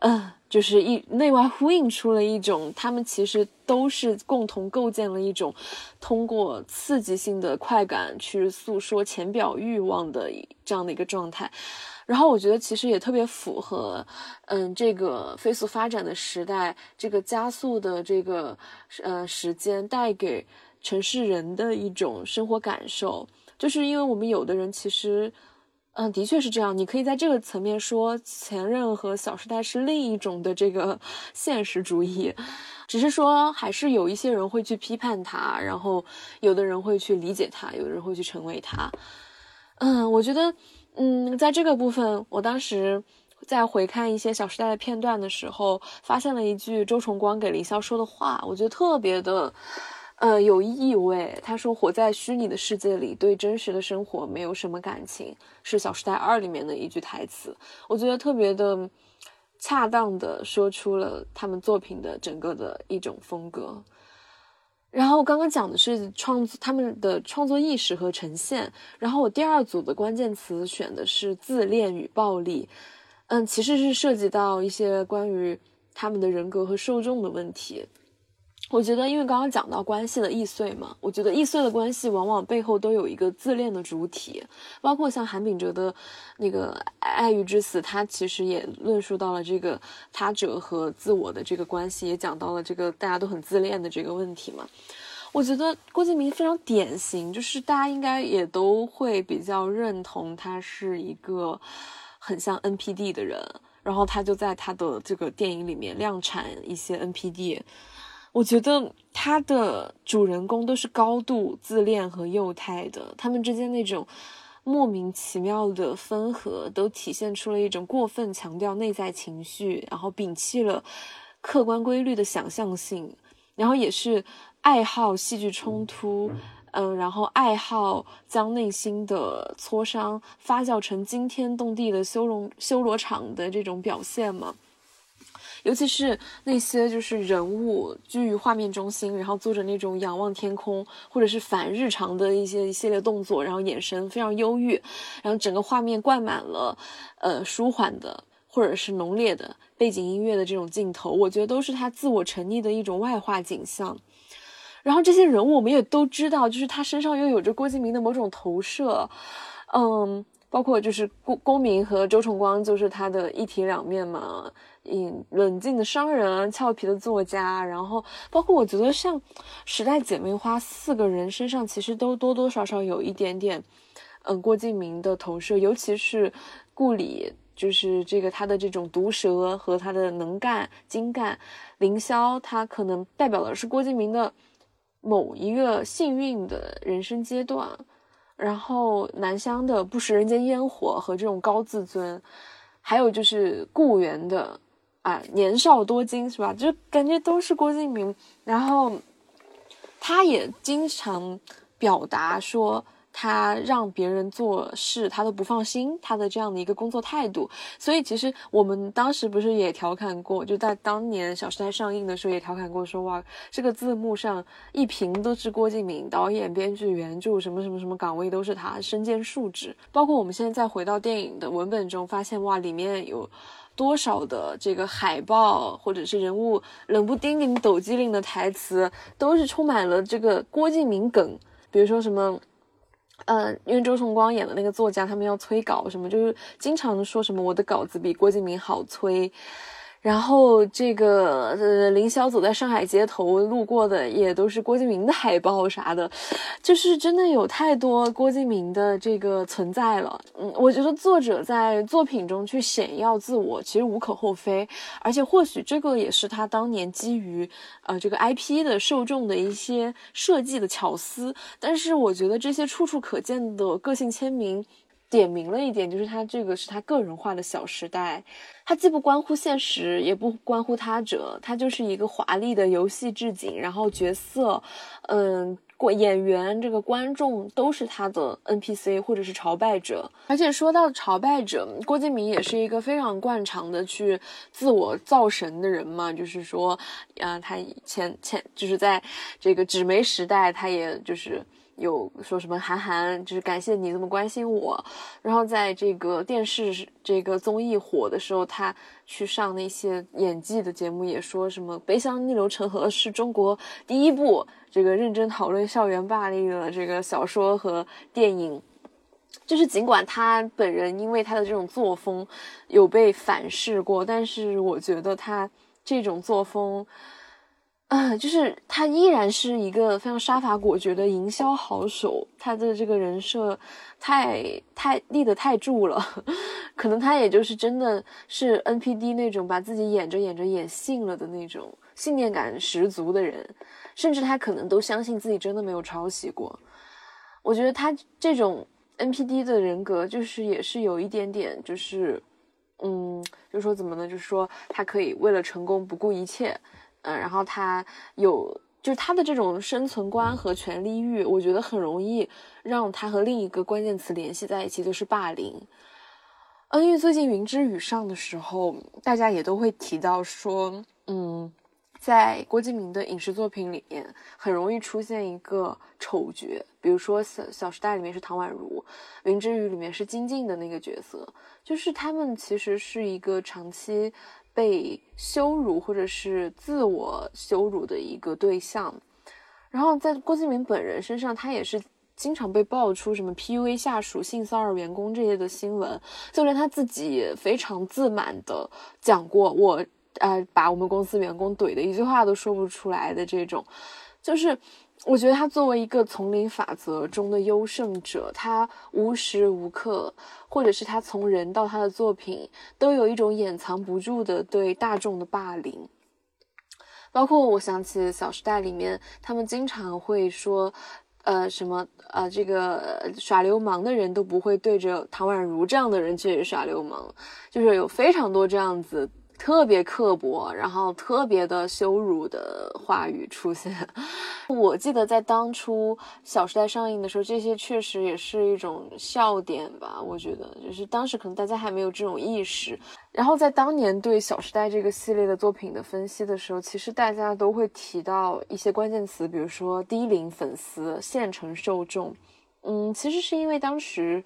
嗯，就是一内外呼应出了一种，他们其实都是共同构建了一种通过刺激性的快感去诉说浅表欲望的这样的一个状态。然后我觉得其实也特别符合，嗯，这个飞速发展的时代，这个加速的这个呃时间带给城市人的一种生活感受，就是因为我们有的人其实，嗯，的确是这样。你可以在这个层面说，前任和小时代是另一种的这个 现实主义，只是说还是有一些人会去批判它，然后有的人会去理解它，有的人会去成为它。嗯，我觉得。嗯，在这个部分，我当时在回看一些《小时代》的片段的时候，发现了一句周崇光给凌霄说的话，我觉得特别的，呃，有意味。他说：“活在虚拟的世界里，对真实的生活没有什么感情。”是《小时代二》里面的一句台词，我觉得特别的恰当的说出了他们作品的整个的一种风格。然后我刚刚讲的是创作他们的创作意识和呈现，然后我第二组的关键词选的是自恋与暴力，嗯，其实是涉及到一些关于他们的人格和受众的问题。我觉得，因为刚刚讲到关系的易碎嘛，我觉得易碎的关系往往背后都有一个自恋的主体，包括像韩炳哲的那个《爱欲之死》，他其实也论述到了这个他者和自我的这个关系，也讲到了这个大家都很自恋的这个问题嘛。我觉得郭敬明非常典型，就是大家应该也都会比较认同他是一个很像 NPD 的人，然后他就在他的这个电影里面量产一些 NPD。我觉得他的主人公都是高度自恋和幼态的，他们之间那种莫名其妙的分合，都体现出了一种过分强调内在情绪，然后摒弃了客观规律的想象性，然后也是爱好戏剧冲突，嗯，然后爱好将内心的挫伤发酵成惊天动地的修容修罗场的这种表现嘛。尤其是那些就是人物居于画面中心，然后做着那种仰望天空或者是反日常的一些一系列动作，然后眼神非常忧郁，然后整个画面灌满了呃舒缓的或者是浓烈的背景音乐的这种镜头，我觉得都是他自我沉溺的一种外化景象。然后这些人物我们也都知道，就是他身上又有着郭敬明的某种投射，嗯，包括就是公公明和周崇光就是他的一体两面嘛。嗯，冷静的商人，俏皮的作家，然后包括我觉得像《时代姐妹花》四个人身上，其实都多多少少有一点点，嗯，郭敬明的投射，尤其是顾里，就是这个他的这种毒舌和他的能干精干，凌霄他可能代表的是郭敬明的某一个幸运的人生阶段，然后南湘的不食人间烟火和这种高自尊，还有就是顾源的。啊，年少多金是吧？就感觉都是郭敬明，然后他也经常表达说他让别人做事他都不放心，他的这样的一个工作态度。所以其实我们当时不是也调侃过，就在当年《小时代》上映的时候也调侃过，说哇，这个字幕上一屏都是郭敬明，导演、编剧、原著什么什么什么岗位都是他，身兼数职。包括我们现在再回到电影的文本中，发现哇，里面有。多少的这个海报或者是人物冷不丁给你抖机灵的台词，都是充满了这个郭敬明梗。比如说什么，呃，因为周崇光演的那个作家，他们要催稿什么，就是经常说什么我的稿子比郭敬明好催。然后这个呃，凌霄走在上海街头路过的也都是郭敬明的海报啥的，就是真的有太多郭敬明的这个存在了。嗯，我觉得作者在作品中去显耀自我，其实无可厚非，而且或许这个也是他当年基于呃这个 IP 的受众的一些设计的巧思。但是我觉得这些处处可见的个性签名。点明了一点，就是他这个是他个人化的小时代，它既不关乎现实，也不关乎他者，它就是一个华丽的游戏置景，然后角色，嗯，过演员这个观众都是他的 NPC 或者是朝拜者。而且说到朝拜者，郭敬明也是一个非常惯常的去自我造神的人嘛，就是说，啊，他前前就是在这个纸媒时代，他也就是。有说什么韩寒，就是感谢你这么关心我。然后在这个电视这个综艺火的时候，他去上那些演技的节目，也说什么《悲伤逆流成河》是中国第一部这个认真讨论校园霸凌的这个小说和电影。就是尽管他本人因为他的这种作风有被反噬过，但是我觉得他这种作风。啊，就是他依然是一个非常杀伐果决的营销好手，他的这个人设太太立得太住了，可能他也就是真的是 NPD 那种把自己演着演着演信了的那种信念感十足的人，甚至他可能都相信自己真的没有抄袭过。我觉得他这种 NPD 的人格，就是也是有一点点，就是嗯，就说怎么呢？就是说他可以为了成功不顾一切。嗯，然后他有，就是他的这种生存观和权力欲，我觉得很容易让他和另一个关键词联系在一起，就是霸凌。嗯，因为最近《云之羽》上的时候，大家也都会提到说，嗯，在郭敬明的影视作品里面，很容易出现一个丑角，比如说《小小时代》里面是唐宛如，《云之羽》里面是金靖的那个角色，就是他们其实是一个长期被羞辱或者是自我羞辱的一个对象。然后在郭敬明本人身上，他也是经常被爆出什么 PUA 下属、性骚扰员工这些的新闻，就连他自己也非常自满的讲过，我呃把我们公司员工怼的一句话都说不出来的这种，就是我觉得他作为一个丛林法则中的优胜者，他无时无刻，或者是他从人到他的作品，都有一种掩藏不住的对大众的霸凌。包括我想起《小时代》里面，他们经常会说，呃，什么呃，这个耍流氓的人都不会对着唐宛如这样的人去耍流氓，就是有非常多这样子。特别刻薄，然后特别的羞辱的话语出现。我记得在当初《小时代》上映的时候，这些确实也是一种笑点吧。我觉得，就是当时可能大家还没有这种意识。然后在当年对《小时代》这个系列的作品的分析的时候，其实大家都会提到一些关键词，比如说低龄粉丝、县城受众。嗯，其实是因为当时。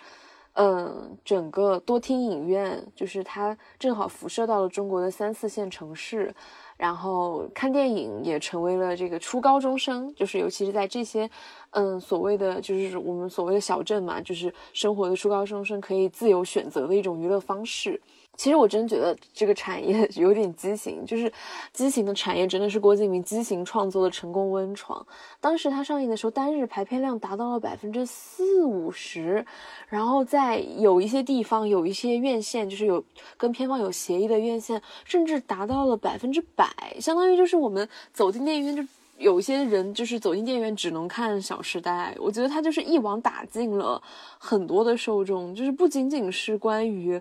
嗯，整个多厅影院就是它正好辐射到了中国的三四线城市，然后看电影也成为了这个初高中生，就是尤其是在这些，嗯，所谓的就是我们所谓的小镇嘛，就是生活的初高中生可以自由选择的一种娱乐方式。其实我真觉得这个产业 有点畸形，就是畸形的产业真的是郭敬明畸形创作的成功温床。当时他上映的时候，单日排片量达到了百分之四五十，然后在有一些地方、有一些院线，就是有跟片方有协议的院线，甚至达到了百分之百，相当于就是我们走进电影院，就有些人就是走进电影院只能看《小时代》。我觉得他就是一网打尽了很多的受众，就是不仅仅是关于。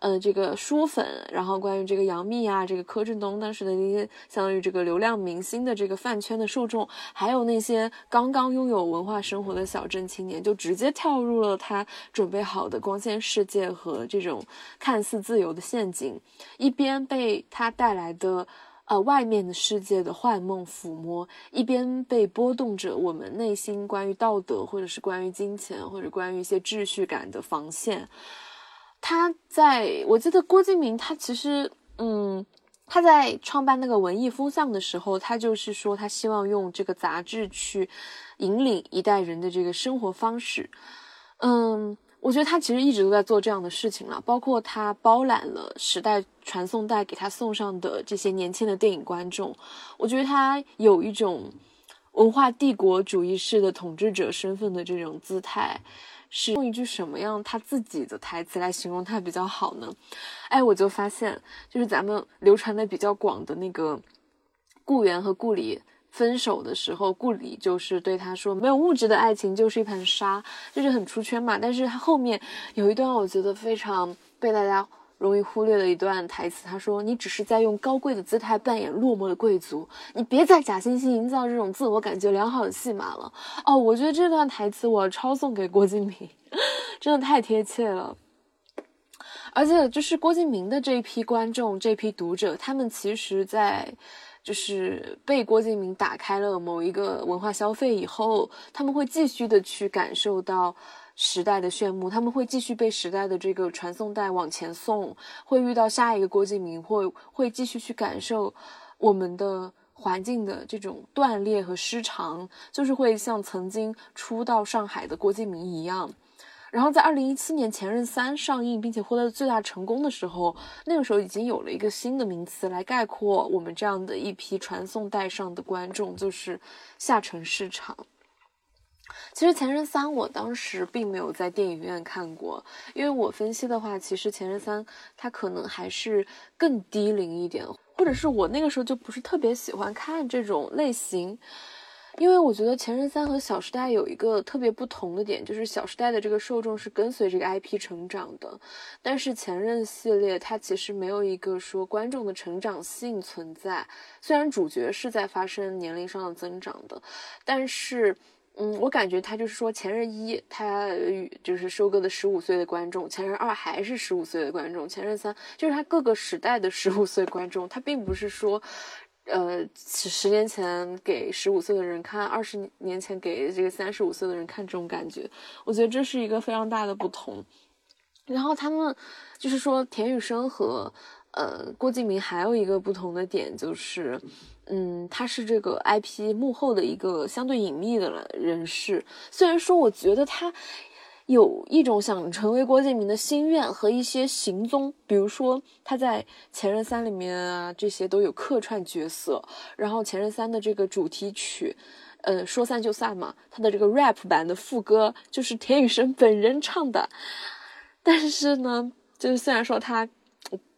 呃，这个书粉，然后关于这个杨幂啊，这个柯震东当时的那些相当于这个流量明星的这个饭圈的受众，还有那些刚刚拥有文化生活的小镇青年，就直接跳入了他准备好的光鲜世界和这种看似自由的陷阱，一边被他带来的呃外面的世界的幻梦抚摸，一边被波动着我们内心关于道德或者是关于金钱或者关于一些秩序感的防线。他在我记得郭敬明，他其实，嗯，他在创办那个文艺风向的时候，他就是说他希望用这个杂志去引领一代人的这个生活方式。嗯，我觉得他其实一直都在做这样的事情了，包括他包揽了时代传送带给他送上的这些年轻的电影观众，我觉得他有一种文化帝国主义式的统治者身份的这种姿态。是用一句什么样他自己的台词来形容他比较好呢？哎，我就发现，就是咱们流传的比较广的那个顾源和顾里分手的时候，顾里就是对他说：“没有物质的爱情就是一盘沙”，就是很出圈嘛。但是他后面有一段，我觉得非常被大家。容易忽略的一段台词，他说：“你只是在用高贵的姿态扮演落寞的贵族，你别再假惺惺营造这种自我感觉良好的戏码了。”哦，我觉得这段台词我抄送给郭敬明，真的太贴切了。而且就是郭敬明的这一批观众、这批读者，他们其实，在就是被郭敬明打开了某一个文化消费以后，他们会继续的去感受到。时代的炫目，他们会继续被时代的这个传送带往前送，会遇到下一个郭敬明，会会继续去感受我们的环境的这种断裂和失常，就是会像曾经初到上海的郭敬明一样。然后在二零一七年《前任三》上映并且获得最大成功的时候，那个时候已经有了一个新的名词来概括我们这样的一批传送带上的观众，就是下沉市场。其实《前任三》我当时并没有在电影院看过，因为我分析的话，其实《前任三》它可能还是更低龄一点，或者是我那个时候就不是特别喜欢看这种类型，因为我觉得《前任三》和《小时代》有一个特别不同的点，就是《小时代》的这个受众是跟随这个 IP 成长的，但是《前任》系列它其实没有一个说观众的成长性存在，虽然主角是在发生年龄上的增长的，但是。嗯，我感觉他就是说，前任一他就是收割的十五岁的观众，前任二还是十五岁的观众，前任三就是他各个时代的十五岁观众，他并不是说呃，十年前给十五岁的人看，二十年前给这个三十五岁的人看，这种感觉，我觉得这是一个非常大的不同。然后他们就是说，田雨生和呃郭敬明还有一个不同的点就是，嗯，他是这个 IP 幕后的一个相对隐秘的人士。虽然说，我觉得他。有一种想成为郭敬明的心愿和一些行踪，比如说他在《前任三》里面啊，这些都有客串角色。然后《前任三》的这个主题曲，呃，说散就散嘛，他的这个 rap 版的副歌就是田雨生本人唱的。但是呢，就是虽然说他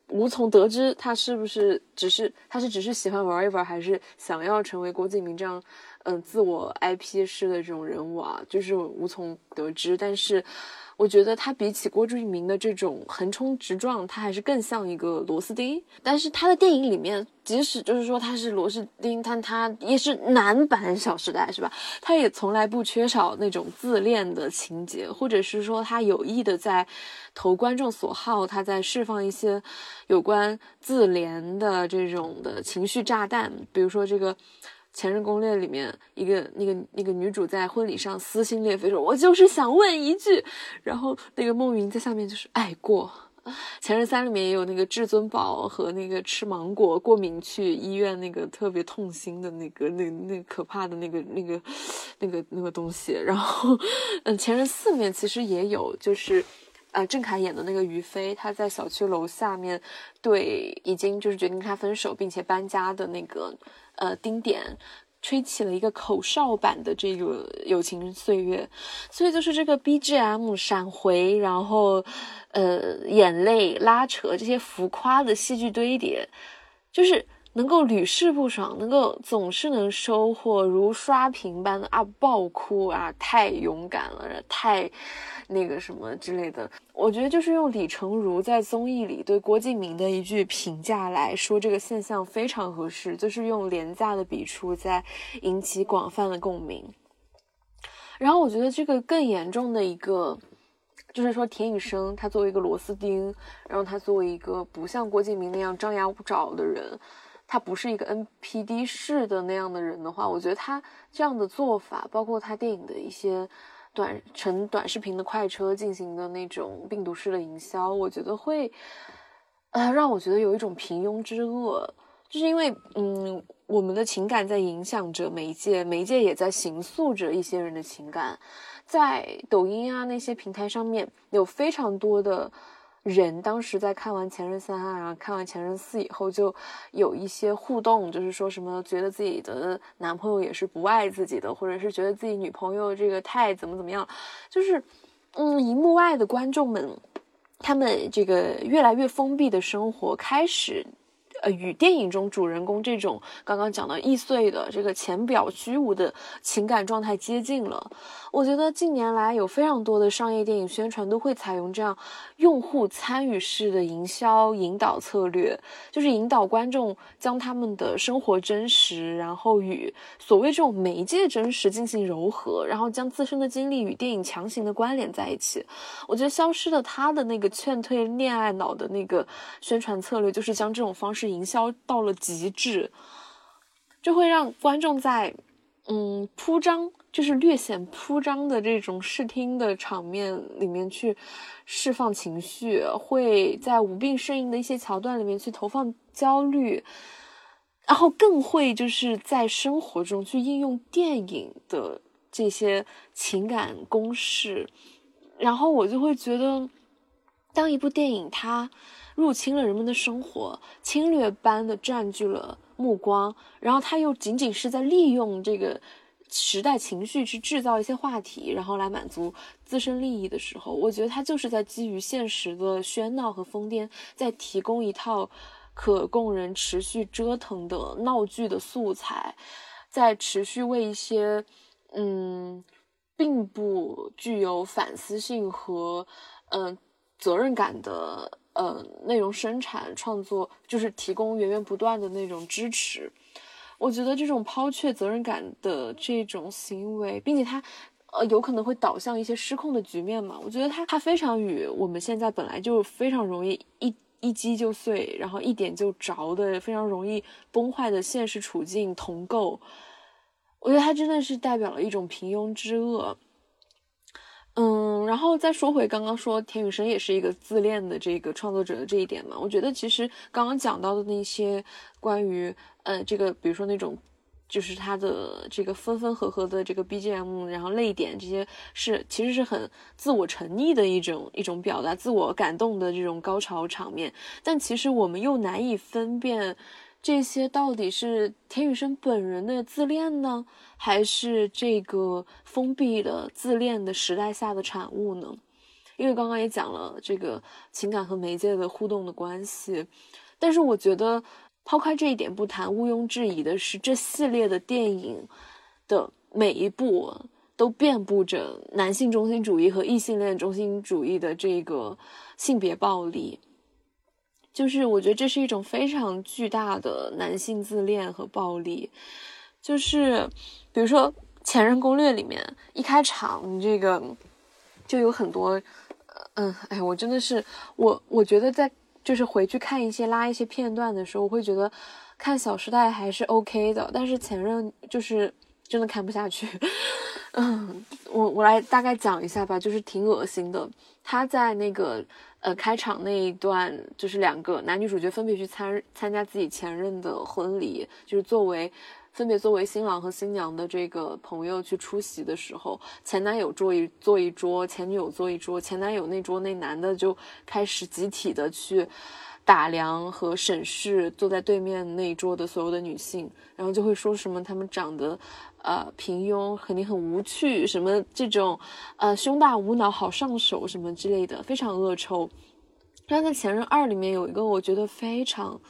无从得知他是不是只是他是只是喜欢玩一玩，还是想要成为郭敬明这样。嗯，自我 IP 式的这种人物啊，就是无从得知。但是，我觉得他比起郭敬明的这种横冲直撞，他还是更像一个螺丝钉。但是他的电影里面，即使就是说他是螺丝钉，但他也是男版《小时代》，是吧？他也从来不缺少那种自恋的情节，或者是说他有意的在投观众所好，他在释放一些有关自怜的这种的情绪炸弹，比如说这个。《前任攻略》里面一个那个那个女主在婚礼上撕心裂肺说：“我就是想问一句。”然后那个孟云在下面就是爱过。《前任三》里面也有那个至尊宝和那个吃芒果过敏去医院那个特别痛心的那个那那可怕的那个那个那个那个东西。然后，嗯，《前任四》面其实也有，就是啊，郑恺演的那个于飞，他在小区楼下面对已经就是决定跟他分手并且搬家的那个。呃，丁点吹起了一个口哨版的这个友情岁月，所以就是这个 BGM 闪回，然后呃眼泪拉扯这些浮夸的戏剧堆叠，就是能够屡试不爽，能够总是能收获如刷屏般的啊爆哭啊，太勇敢了，太。那个什么之类的，我觉得就是用李成儒在综艺里对郭敬明的一句评价来说，这个现象非常合适，就是用廉价的笔触在引起广泛的共鸣。然后我觉得这个更严重的一个，就是说田雨生他作为一个螺丝钉，然后他作为一个不像郭敬明那样张牙舞爪的人，他不是一个 NPD 式的那样的人的话，我觉得他这样的做法，包括他电影的一些。短成短视频的快车进行的那种病毒式的营销，我觉得会，呃，让我觉得有一种平庸之恶，就是因为，嗯，我们的情感在影响着媒介，媒介也在形塑着一些人的情感，在抖音啊那些平台上面有非常多的。人当时在看完《前任三》啊，看完《前任四》以后，就有一些互动，就是说什么觉得自己的男朋友也是不爱自己的，或者是觉得自己女朋友这个太怎么怎么样，就是，嗯，荧幕外的观众们，他们这个越来越封闭的生活开始。呃，与电影中主人公这种刚刚讲的易碎的这个浅表虚无的情感状态接近了。我觉得近年来有非常多的商业电影宣传都会采用这样用户参与式的营销引导策略，就是引导观众将他们的生活真实，然后与所谓这种媒介真实进行柔合，然后将自身的经历与电影强行的关联在一起。我觉得消失的他的那个劝退恋爱脑的那个宣传策略，就是将这种方式。营销到了极致，就会让观众在嗯铺张，就是略显铺张的这种视听的场面里面去释放情绪，会在无病呻吟的一些桥段里面去投放焦虑，然后更会就是在生活中去应用电影的这些情感公式，然后我就会觉得，当一部电影它。入侵了人们的生活，侵略般的占据了目光，然后它又仅仅是在利用这个时代情绪去制造一些话题，然后来满足自身利益的时候，我觉得他就是在基于现实的喧闹和疯癫，在提供一套可供人持续折腾的闹剧的素材，在持续为一些嗯，并不具有反思性和嗯责任感的。呃，内容生产创作就是提供源源不断的那种支持。我觉得这种抛却责任感的这种行为，并且它呃有可能会导向一些失控的局面嘛。我觉得它它非常与我们现在本来就非常容易一一击就碎，然后一点就着的非常容易崩坏的现实处境同构。我觉得他真的是代表了一种平庸之恶。嗯，然后再说回刚刚说田雨生也是一个自恋的这个创作者的这一点嘛，我觉得其实刚刚讲到的那些关于呃这个，比如说那种就是他的这个分分合合的这个 BGM，然后泪点这些是其实是很自我沉溺的一种一种表达，自我感动的这种高潮场面，但其实我们又难以分辨。这些到底是田雨生本人的自恋呢，还是这个封闭的自恋的时代下的产物呢？因为刚刚也讲了这个情感和媒介的互动的关系，但是我觉得抛开这一点不谈，毋庸置疑的是，这系列的电影的每一部都遍布着男性中心主义和异性恋中心主义的这个性别暴力。就是我觉得这是一种非常巨大的男性自恋和暴力，就是比如说《前任攻略》里面一开场，这个就有很多，嗯，哎，我真的是我，我觉得在就是回去看一些拉一些片段的时候，我会觉得看《小时代》还是 OK 的，但是《前任》就是真的看不下去。嗯，我我来大概讲一下吧，就是挺恶心的，他在那个。呃，开场那一段就是两个男女主角分别去参参加自己前任的婚礼，就是作为分别作为新郎和新娘的这个朋友去出席的时候，前男友坐一坐一桌，前女友坐一桌，前男友那桌那男的就开始集体的去打量和审视坐在对面那一桌的所有的女性，然后就会说什么他们长得。呃，平庸肯定很无趣，什么这种，呃，胸大无脑好上手什么之类的，非常恶臭。然后在《前任二》里面有一个，我觉得非常，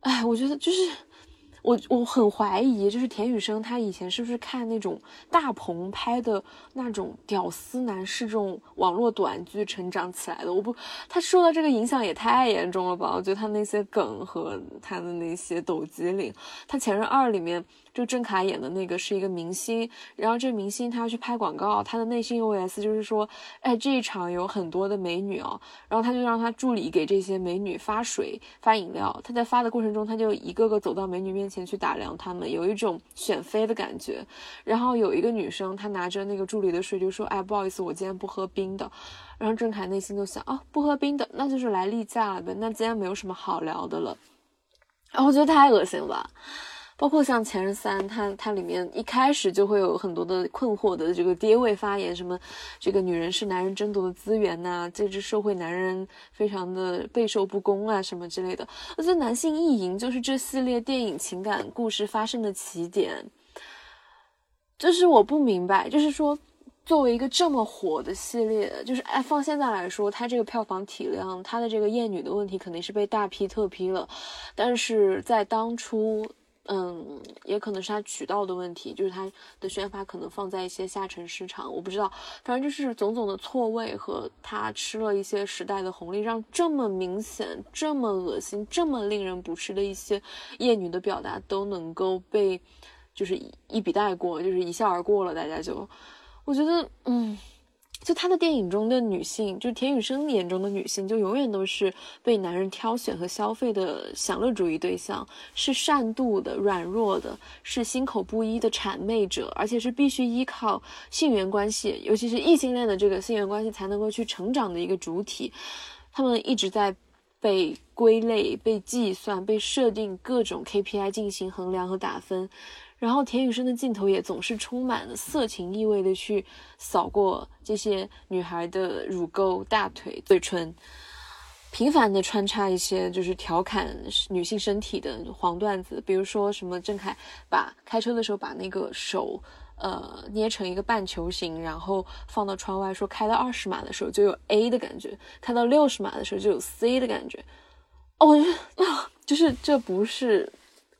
哎，我觉得就是。我我很怀疑，就是田雨生他以前是不是看那种大鹏拍的那种屌丝男士这种网络短剧成长起来的？我不，他受到这个影响也太严重了吧？我觉得他那些梗和他的那些抖机灵，他《前任二》里面就郑恺演的那个是一个明星，然后这明星他要去拍广告，他的内心 OS 就是说，哎，这一场有很多的美女哦，然后他就让他助理给这些美女发水发饮料，他在发的过程中，他就一个个走到美女面。前去打量他们，有一种选妃的感觉。然后有一个女生，她拿着那个助理的水，就说：“哎，不好意思，我今天不喝冰的。”然后郑恺内心就想：“哦，不喝冰的，那就是来例假了呗。那今天没有什么好聊的了。”然后我觉得太恶心了吧。包括像《前任三》，它它里面一开始就会有很多的困惑的这个爹位发言，什么这个女人是男人争夺的资源呐，这支社会男人非常的备受不公啊，什么之类的。我觉得男性意淫就是这系列电影情感故事发生的起点。就是我不明白，就是说作为一个这么火的系列，就是哎放现在来说，它这个票房体量，它的这个厌女的问题肯定是被大批特批了，但是在当初。嗯，也可能是它渠道的问题，就是它的宣发可能放在一些下沉市场，我不知道，反正就是种种的错位和它吃了一些时代的红利，让这么明显、这么恶心、这么令人不适的一些厌女的表达都能够被就是一笔带过，就是一笑而过了，大家就，我觉得，嗯。就他的电影中的女性，就田雨生眼中的女性，就永远都是被男人挑选和消费的享乐主义对象，是善妒的、软弱的，是心口不一的谄媚者，而且是必须依靠性缘关系，尤其是异性恋的这个性缘关系才能够去成长的一个主体。他们一直在被归类、被计算、被设定各种 KPI 进行衡量和打分。然后田雨生的镜头也总是充满了色情意味的去扫过这些女孩的乳沟、大腿、嘴唇，频繁的穿插一些就是调侃女性身体的黄段子，比如说什么郑恺把开车的时候把那个手呃捏成一个半球形，然后放到窗外，说开到二十码的时候就有 A 的感觉，开到六十码的时候就有 C 的感觉。哦，我觉得啊，就是这不是。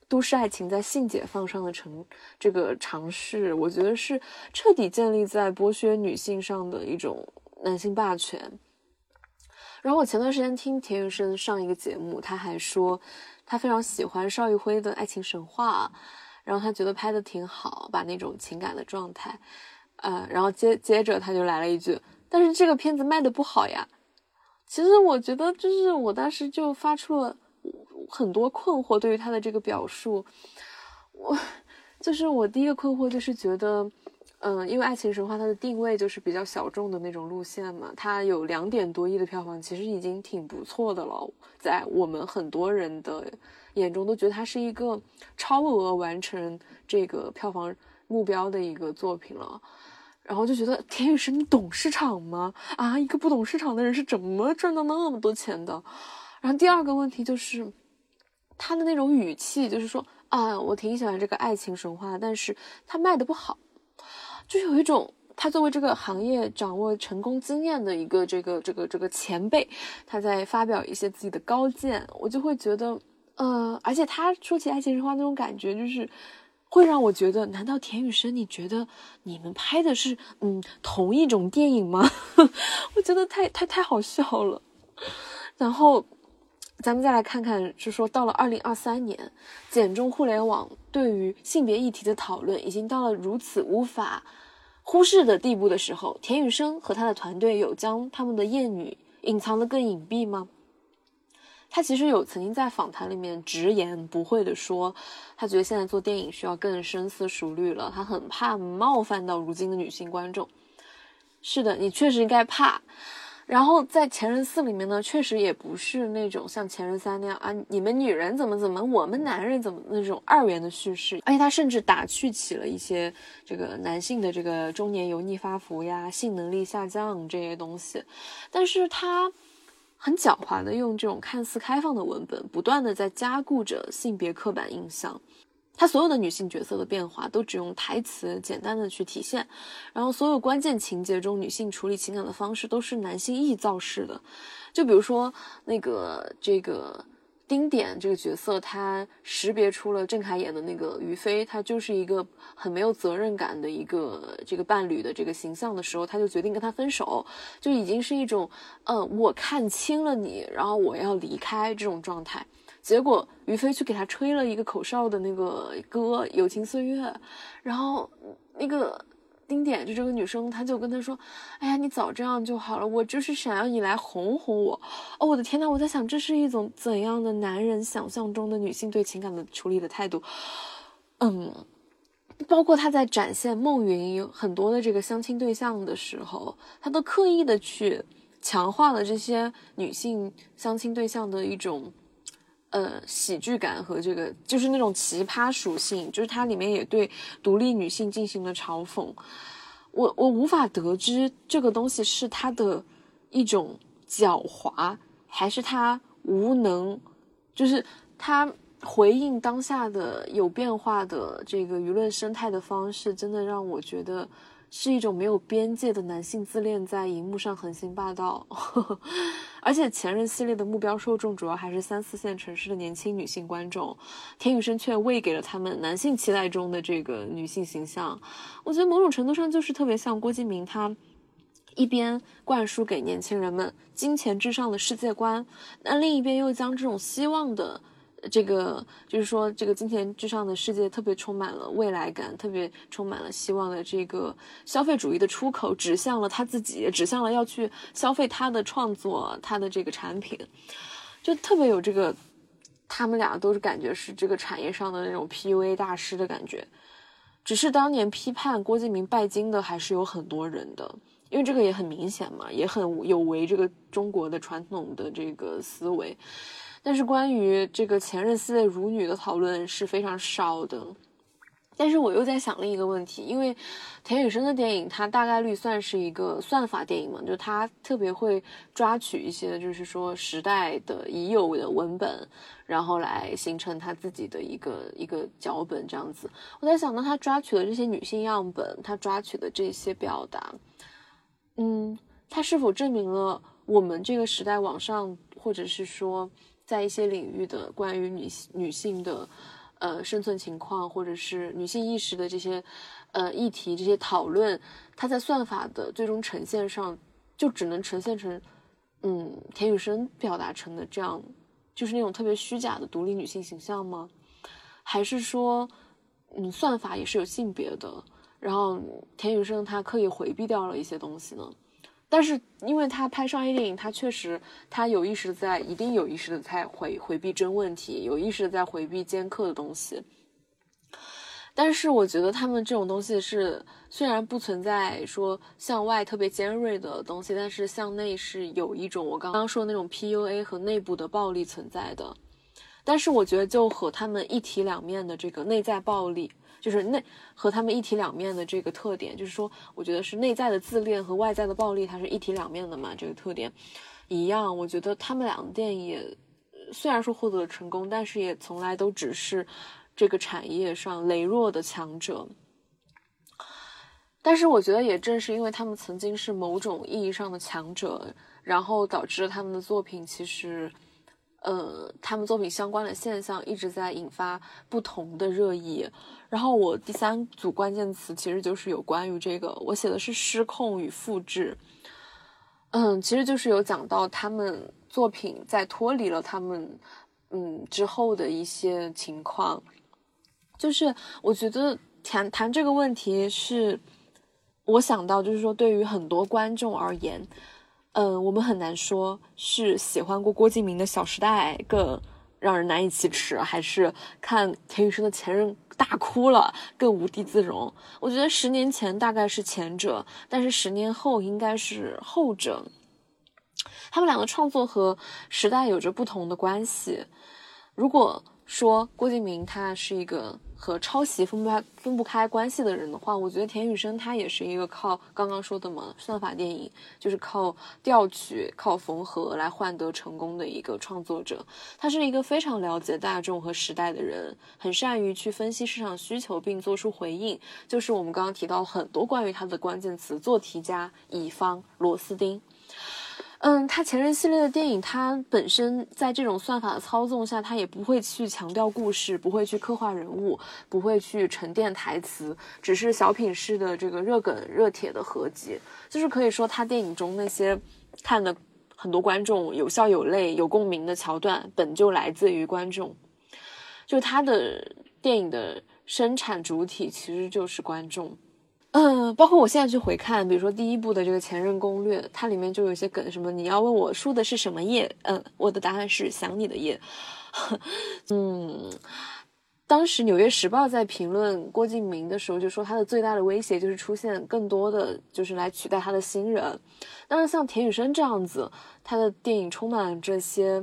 都市爱情在性解放上的成这个尝试，我觉得是彻底建立在剥削女性上的一种男性霸权。然后我前段时间听田雨生上一个节目，他还说他非常喜欢邵艺辉的《爱情神话》，然后他觉得拍的挺好，把那种情感的状态，呃，然后接接着他就来了一句：“但是这个片子卖的不好呀。”其实我觉得，就是我当时就发出了很多困惑，对于他的这个表述，我就是我第一个困惑就是觉得，嗯，因为《爱情神话》它的定位就是比较小众的那种路线嘛，它有两点多亿的票房，其实已经挺不错的了，在我们很多人的眼中都觉得它是一个超额完成这个票房目标的一个作品了。然后就觉得田雨生，你懂市场吗？啊，一个不懂市场的人是怎么赚到那么多钱的？然后第二个问题就是，他的那种语气，就是说啊，我挺喜欢这个爱情神话，但是他卖的不好，就有一种他作为这个行业掌握成功经验的一个这个这个这个前辈，他在发表一些自己的高见，我就会觉得，呃，而且他说起爱情神话那种感觉，就是。会让我觉得，难道田雨生，你觉得你们拍的是嗯同一种电影吗？我觉得太太太好笑了。然后，咱们再来看看，就说到了二零二三年，简中互联网对于性别议题的讨论已经到了如此无法忽视的地步的时候，田雨生和他的团队有将他们的艳女隐藏的更隐蔽吗？他其实有曾经在访谈里面直言不讳的说，他觉得现在做电影需要更深思熟虑了，他很怕冒犯到如今的女性观众。是的，你确实应该怕。然后在《前任四》里面呢，确实也不是那种像《前任三》那样啊，你们女人怎么怎么，我们男人怎么那种二元的叙事，而且他甚至打趣起了一些这个男性的这个中年油腻发福呀、性能力下降这些东西，但是他。很狡猾的用这种看似开放的文本，不断的在加固着性别刻板印象。他所有的女性角色的变化都只用台词简单的去体现，然后所有关键情节中女性处理情感的方式都是男性臆造式的。就比如说那个这个。丁点这个角色，他识别出了郑恺演的那个于飞，他就是一个很没有责任感的一个这个伴侣的这个形象的时候，他就决定跟他分手，就已经是一种，嗯，我看清了你，然后我要离开这种状态。结果于飞去给他吹了一个口哨的那个歌《友情岁月》，然后那个。丁点就这个女生，她就跟他说：“哎呀，你早这样就好了，我就是想要你来哄哄我。”哦，我的天呐，我在想，这是一种怎样的男人想象中的女性对情感的处理的态度？嗯，包括他在展现孟云很多的这个相亲对象的时候，他都刻意的去强化了这些女性相亲对象的一种。呃，喜剧感和这个就是那种奇葩属性，就是它里面也对独立女性进行了嘲讽。我我无法得知这个东西是他的一种狡猾，还是他无能，就是他回应当下的有变化的这个舆论生态的方式，真的让我觉得。是一种没有边界的男性自恋在荧幕上横行霸道，而且前任系列的目标受众主要还是三四线城市的年轻女性观众，田雨生却喂给了他们男性期待中的这个女性形象，我觉得某种程度上就是特别像郭敬明，他一边灌输给年轻人们金钱至上的世界观，那另一边又将这种希望的。这个就是说，这个金钱至上的世界特别充满了未来感，特别充满了希望的这个消费主义的出口，指向了他自己，指向了要去消费他的创作，他的这个产品，就特别有这个，他们俩都是感觉是这个产业上的那种 PUA 大师的感觉。只是当年批判郭敬明拜金的还是有很多人的，因为这个也很明显嘛，也很有违这个中国的传统的这个思维。但是关于这个前任系列辱女的讨论是非常少的，但是我又在想另一个问题，因为田雨生的电影，它大概率算是一个算法电影嘛，就他特别会抓取一些就是说时代的已有的文本，然后来形成他自己的一个一个脚本这样子。我在想，到他抓取的这些女性样本，他抓取的这些表达，嗯，他是否证明了我们这个时代网上，或者是说？在一些领域的关于女性女性的，呃，生存情况，或者是女性意识的这些，呃，议题这些讨论，它在算法的最终呈现上，就只能呈现成，嗯，田雨生表达成的这样，就是那种特别虚假的独立女性形象吗？还是说，嗯，算法也是有性别的，然后田雨生他刻意回避掉了一些东西呢？但是因为他拍商业电影，他确实他有意识在，一定有意识的在回回避真问题，有意识的在回避尖刻的东西。但是我觉得他们这种东西是虽然不存在说向外特别尖锐的东西，但是向内是有一种我刚刚说的那种 PUA 和内部的暴力存在的。但是我觉得就和他们一体两面的这个内在暴力，就是内和他们一体两面的这个特点，就是说我觉得是内在的自恋和外在的暴力，它是一体两面的嘛，这个特点一样。我觉得他们两个电影虽然说获得了成功，但是也从来都只是。这个产业上羸弱的强者，但是我觉得也正是因为他们曾经是某种意义上的强者，然后导致了他们的作品其实，呃，他们作品相关的现象一直在引发不同的热议。然后我第三组关键词其实就是有关于这个，我写的是失控与复制。嗯，其实就是有讲到他们作品在脱离了他们嗯之后的一些情况。就是我觉得谈谈这个问题是，我想到就是说，对于很多观众而言，嗯，我们很难说是喜欢过郭敬明的《小时代》更让人难以启齿，还是看田雨生的《前任》大哭了更无地自容。我觉得十年前大概是前者，但是十年后应该是后者。他们两个创作和时代有着不同的关系。如果说郭敬明他是一个。和抄袭分不开分不开关系的人的话，我觉得田雨生他也是一个靠刚刚说的嘛算法电影，就是靠调取、靠缝合来换得成功的一个创作者。他是一个非常了解大众和时代的人，很善于去分析市场需求并做出回应。就是我们刚刚提到很多关于他的关键词：做题家、乙方、螺丝钉。嗯，他前任系列的电影，它本身在这种算法的操纵下，它也不会去强调故事，不会去刻画人物，不会去沉淀台词，只是小品式的这个热梗热帖的合集。就是可以说，他电影中那些看的很多观众有笑有泪、有共鸣的桥段，本就来自于观众。就他的电影的生产主体其实就是观众。嗯，包括我现在去回看，比如说第一部的这个《前任攻略》，它里面就有一些梗，什么你要问我输的是什么夜？嗯，我的答案是想你的夜。嗯，当时《纽约时报》在评论郭敬明的时候就说，他的最大的威胁就是出现更多的就是来取代他的新人。但是像田雨生这样子，他的电影充满这些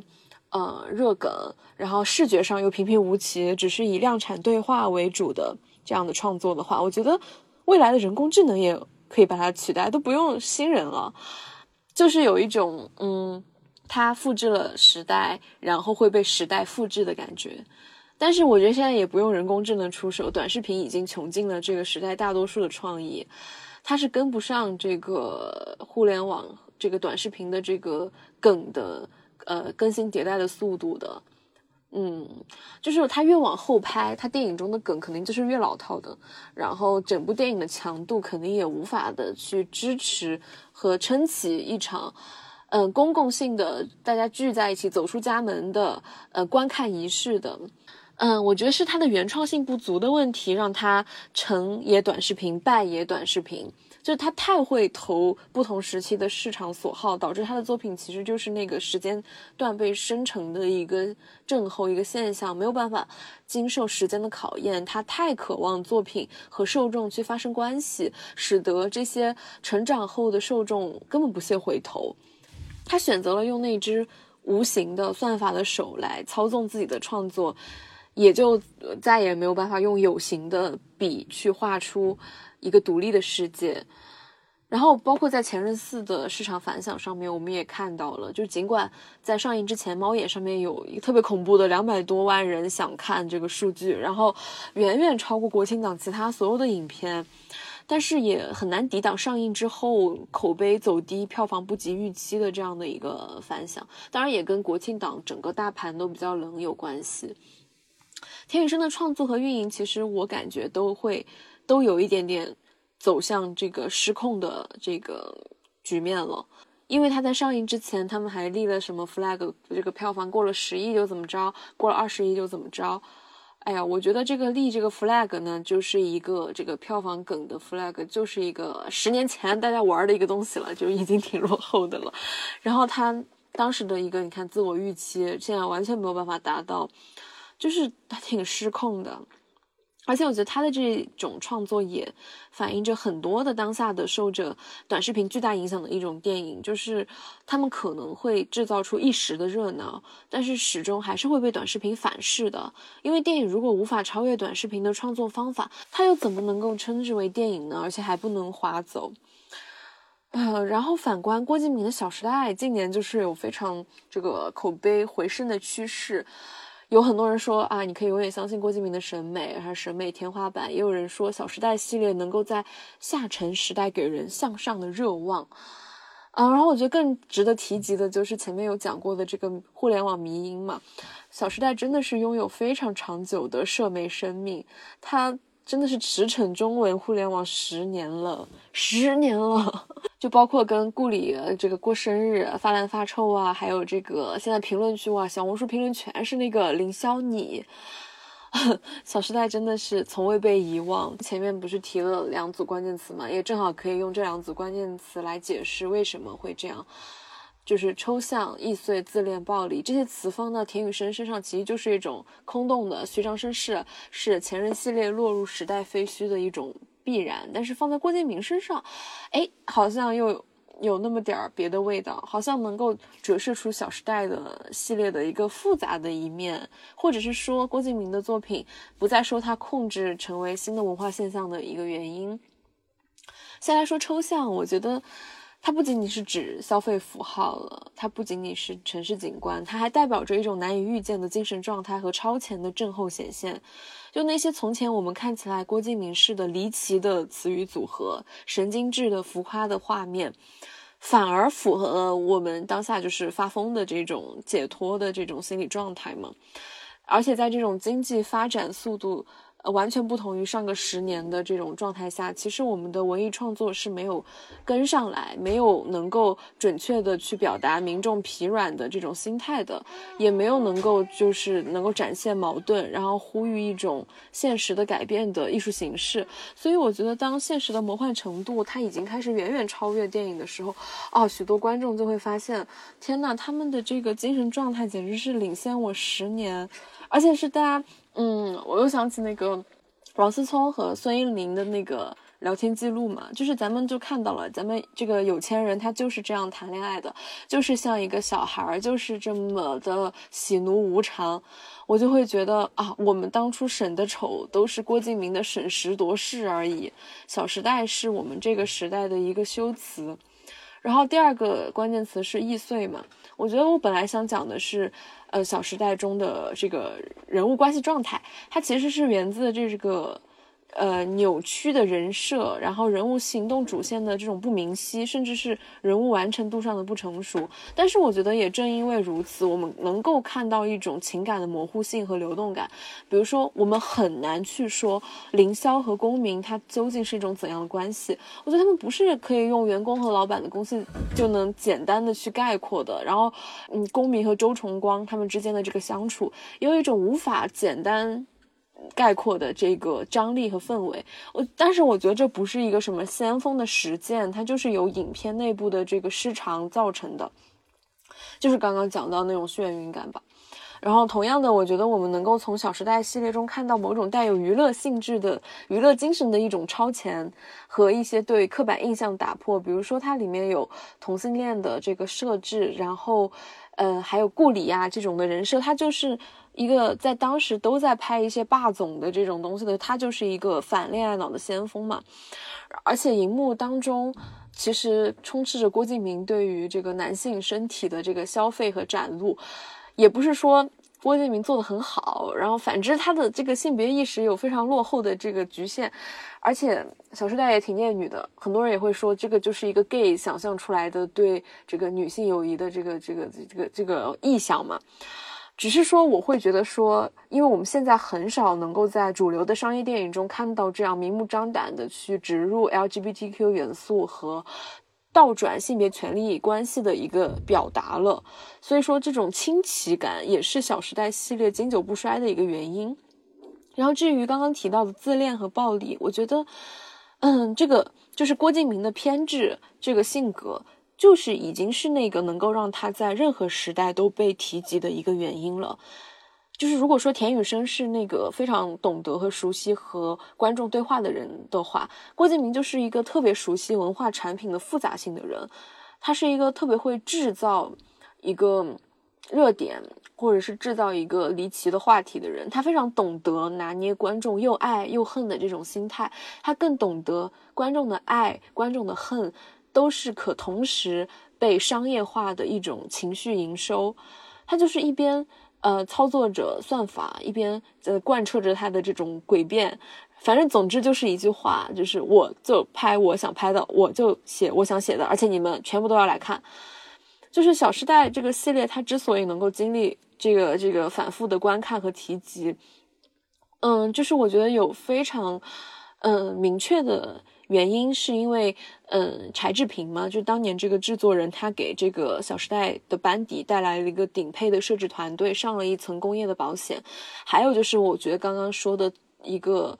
呃热梗，然后视觉上又平平无奇，只是以量产对话为主的这样的创作的话，我觉得。未来的人工智能也可以把它取代，都不用新人了，就是有一种嗯，它复制了时代，然后会被时代复制的感觉。但是我觉得现在也不用人工智能出手，短视频已经穷尽了这个时代大多数的创意，它是跟不上这个互联网这个短视频的这个梗的呃更新迭代的速度的。嗯，就是他越往后拍，他电影中的梗肯定就是越老套的，然后整部电影的强度肯定也无法的去支持和撑起一场，嗯，公共性的大家聚在一起走出家门的呃观看仪式的，嗯，我觉得是他的原创性不足的问题，让他成也短视频，败也短视频。就是他太会投不同时期的市场所好，导致他的作品其实就是那个时间段被生成的一个症候一个现象，没有办法经受时间的考验。他太渴望作品和受众去发生关系，使得这些成长后的受众根本不屑回头。他选择了用那只无形的算法的手来操纵自己的创作，也就再也没有办法用有形的笔去画出。一个独立的世界，然后包括在《前任四》的市场反响上面，我们也看到了，就尽管在上映之前，猫眼上面有一个特别恐怖的两百多万人想看这个数据，然后远远超过国庆档其他所有的影片，但是也很难抵挡上映之后口碑走低、票房不及预期的这样的一个反响。当然，也跟国庆档整个大盘都比较冷有关系。田雨生的创作和运营，其实我感觉都会。都有一点点走向这个失控的这个局面了，因为他在上映之前，他们还立了什么 flag，这个票房过了十亿就怎么着，过了二十亿就怎么着，哎呀，我觉得这个立这个 flag 呢，就是一个这个票房梗的 flag，就是一个十年前大家玩的一个东西了，就已经挺落后的了。然后他当时的一个你看自我预期，现在完全没有办法达到，就是他挺失控的。而且我觉得他的这种创作也反映着很多的当下的受着短视频巨大影响的一种电影，就是他们可能会制造出一时的热闹，但是始终还是会被短视频反噬的。因为电影如果无法超越短视频的创作方法，它又怎么能够称之为电影呢？而且还不能划走。呃，然后反观郭敬明的《小时代》，近年就是有非常这个口碑回升的趋势。有很多人说啊，你可以永远相信郭敬明的审美，还是审美天花板。也有人说《小时代》系列能够在下沉时代给人向上的热望。啊，然后我觉得更值得提及的就是前面有讲过的这个互联网迷因嘛，《小时代》真的是拥有非常长久的社媒生命，它。真的是驰骋中文互联网十年了，十年了，就包括跟顾里这个过生日发烂发臭啊，还有这个现在评论区哇，小红书评论全是那个凌霄你，小时代真的是从未被遗忘。前面不是提了两组关键词嘛，也正好可以用这两组关键词来解释为什么会这样。就是抽象、易碎、自恋、暴力这些词放到田雨生身上，其实就是一种空洞的虚张声势，是前任系列落入时代废墟的一种必然。但是放在郭敬明身上，哎，好像又有那么点儿别的味道，好像能够折射出《小时代》的系列的一个复杂的一面，或者是说郭敬明的作品不再受他控制，成为新的文化现象的一个原因。先来说抽象，我觉得。它不仅仅是指消费符号了，它不仅仅是城市景观，它还代表着一种难以预见的精神状态和超前的症候显现。就那些从前我们看起来郭敬明式的离奇的词语组合、神经质的浮夸的画面，反而符合我们当下就是发疯的这种解脱的这种心理状态嘛。而且在这种经济发展速度。完全不同于上个十年的这种状态下，其实我们的文艺创作是没有跟上来，没有能够准确的去表达民众疲软的这种心态的，也没有能够就是能够展现矛盾，然后呼吁一种现实的改变的艺术形式。所以我觉得，当现实的魔幻程度它已经开始远远超越电影的时候，哦，许多观众就会发现，天呐，他们的这个精神状态简直是领先我十年，而且是大家。嗯，我又想起那个王思聪和孙一林的那个聊天记录嘛，就是咱们就看到了，咱们这个有钱人他就是这样谈恋爱的，就是像一个小孩儿，就是这么的喜怒无常。我就会觉得啊，我们当初审的丑都是郭敬明的审时度势而已，《小时代》是我们这个时代的一个修辞。然后第二个关键词是易碎嘛，我觉得我本来想讲的是。呃，《小时代》中的这个人物关系状态，它其实是源自这个。呃，扭曲的人设，然后人物行动主线的这种不明晰，甚至是人物完成度上的不成熟。但是我觉得也正因为如此，我们能够看到一种情感的模糊性和流动感。比如说，我们很难去说凌霄和公明他究竟是一种怎样的关系。我觉得他们不是可以用员工和老板的关系就能简单的去概括的。然后，嗯，公明和周崇光他们之间的这个相处，也有一种无法简单。概括的这个张力和氛围，我但是我觉得这不是一个什么先锋的实践，它就是由影片内部的这个市场造成的，就是刚刚讲到那种眩晕感吧。然后同样的，我觉得我们能够从《小时代》系列中看到某种带有娱乐性质的娱乐精神的一种超前和一些对刻板印象打破，比如说它里面有同性恋的这个设置，然后，呃，还有顾里啊这种的人设，他就是。一个在当时都在拍一些霸总的这种东西的，他就是一个反恋爱脑的先锋嘛。而且荧幕当中其实充斥着郭敬明对于这个男性身体的这个消费和展露，也不是说郭敬明做的很好，然后反之他的这个性别意识有非常落后的这个局限。而且《小时代》也挺厌女的，很多人也会说这个就是一个 gay 想象出来的对这个女性友谊的这个这个这个这个臆想嘛。只是说，我会觉得说，因为我们现在很少能够在主流的商业电影中看到这样明目张胆的去植入 LGBTQ 元素和倒转性别权利关系的一个表达了。所以说，这种清奇感也是《小时代》系列经久不衰的一个原因。然后至于刚刚提到的自恋和暴力，我觉得，嗯，这个就是郭敬明的偏执这个性格，就是已经是那个能够让他在任何时代都被提及的一个原因了。就是如果说田雨生是那个非常懂得和熟悉和观众对话的人的话，郭敬明就是一个特别熟悉文化产品的复杂性的人，他是一个特别会制造一个热点或者是制造一个离奇的话题的人，他非常懂得拿捏观众又爱又恨的这种心态，他更懂得观众的爱、观众的恨都是可同时被商业化的一种情绪营收，他就是一边。呃，操作着算法，一边呃贯彻着他的这种诡辩，反正总之就是一句话，就是我就拍我想拍的，我就写我想写的，而且你们全部都要来看。就是《小时代》这个系列，它之所以能够经历这个这个反复的观看和提及，嗯，就是我觉得有非常嗯明确的。原因是因为，嗯，柴智屏嘛，就当年这个制作人，他给这个《小时代》的班底带来了一个顶配的设置团队，上了一层工业的保险。还有就是，我觉得刚刚说的一个，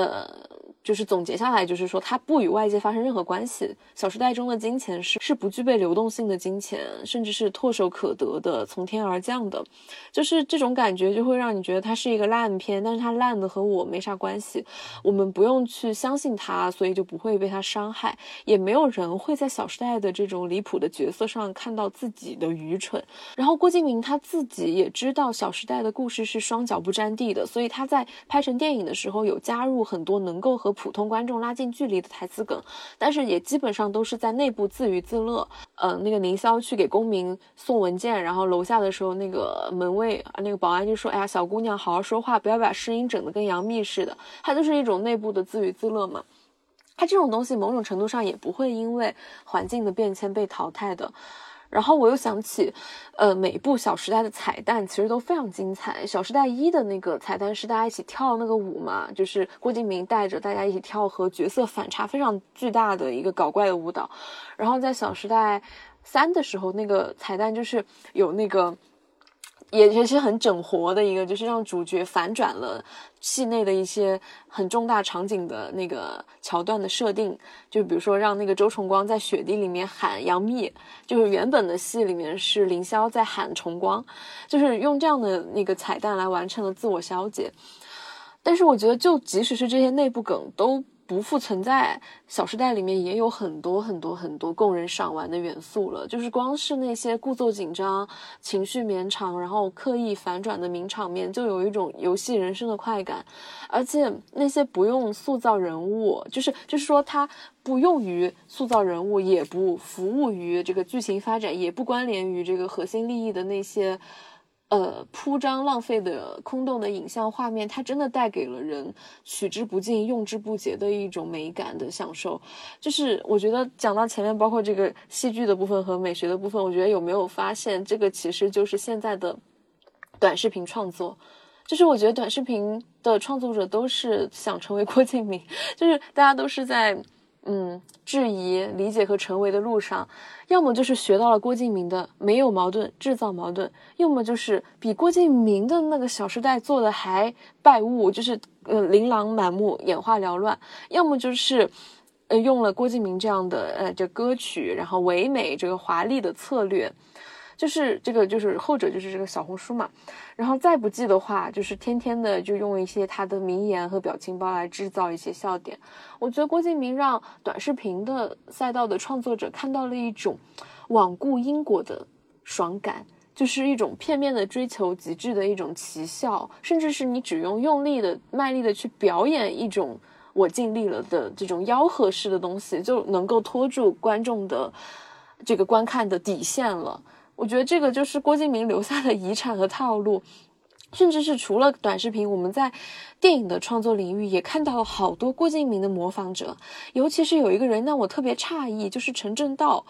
呃。就是总结下来，就是说它不与外界发生任何关系。《小时代》中的金钱是是不具备流动性的金钱，甚至是唾手可得的、从天而降的。就是这种感觉，就会让你觉得它是一个烂片，但是它烂的和我没啥关系。我们不用去相信它，所以就不会被它伤害。也没有人会在《小时代》的这种离谱的角色上看到自己的愚蠢。然后郭敬明他自己也知道《小时代》的故事是双脚不沾地的，所以他在拍成电影的时候有加入很多能够和普通观众拉近距离的台词梗，但是也基本上都是在内部自娱自乐。嗯，那个凌霄去给公民送文件，然后楼下的时候，那个门卫啊，那个保安就说：“哎呀，小姑娘，好好说话，不要把声音整得跟杨幂似的。”他就是一种内部的自娱自乐嘛。他这种东西，某种程度上也不会因为环境的变迁被淘汰的。然后我又想起，呃，每一部《小时代》的彩蛋其实都非常精彩。《小时代一》的那个彩蛋是大家一起跳那个舞嘛，就是郭敬明带着大家一起跳，和角色反差非常巨大的一个搞怪的舞蹈。然后在《小时代三》的时候，那个彩蛋就是有那个。也也是很整活的一个，就是让主角反转了戏内的一些很重大场景的那个桥段的设定，就比如说让那个周崇光在雪地里面喊杨幂，就是原本的戏里面是凌霄在喊崇光，就是用这样的那个彩蛋来完成了自我消解。但是我觉得，就即使是这些内部梗都。不复存在，《小时代》里面也有很多很多很多供人赏玩的元素了。就是光是那些故作紧张、情绪绵长，然后刻意反转的名场面，就有一种游戏人生的快感。而且那些不用塑造人物，就是就是说它不用于塑造人物，也不服务于这个剧情发展，也不关联于这个核心利益的那些。呃，铺张浪费的空洞的影像画面，它真的带给了人取之不尽、用之不竭的一种美感的享受。就是我觉得讲到前面，包括这个戏剧的部分和美学的部分，我觉得有没有发现，这个其实就是现在的短视频创作。就是我觉得短视频的创作者都是想成为郭敬明，就是大家都是在。嗯，质疑、理解和成为的路上，要么就是学到了郭敬明的没有矛盾，制造矛盾；要么就是比郭敬明的那个《小时代》做的还败物，就是呃琳琅满目、眼花缭乱；要么就是呃用了郭敬明这样的呃这歌曲，然后唯美这个华丽的策略。就是这个，就是后者，就是这个小红书嘛，然后再不济的话，就是天天的就用一些他的名言和表情包来制造一些笑点。我觉得郭敬明让短视频的赛道的创作者看到了一种罔顾因果的爽感，就是一种片面的追求极致的一种奇效，甚至是你只用用力的、卖力的去表演一种我尽力了的这种吆喝式的东西，就能够拖住观众的这个观看的底线了。我觉得这个就是郭敬明留下的遗产和套路，甚至是除了短视频，我们在电影的创作领域也看到了好多郭敬明的模仿者，尤其是有一个人让我特别诧异，就是陈正道。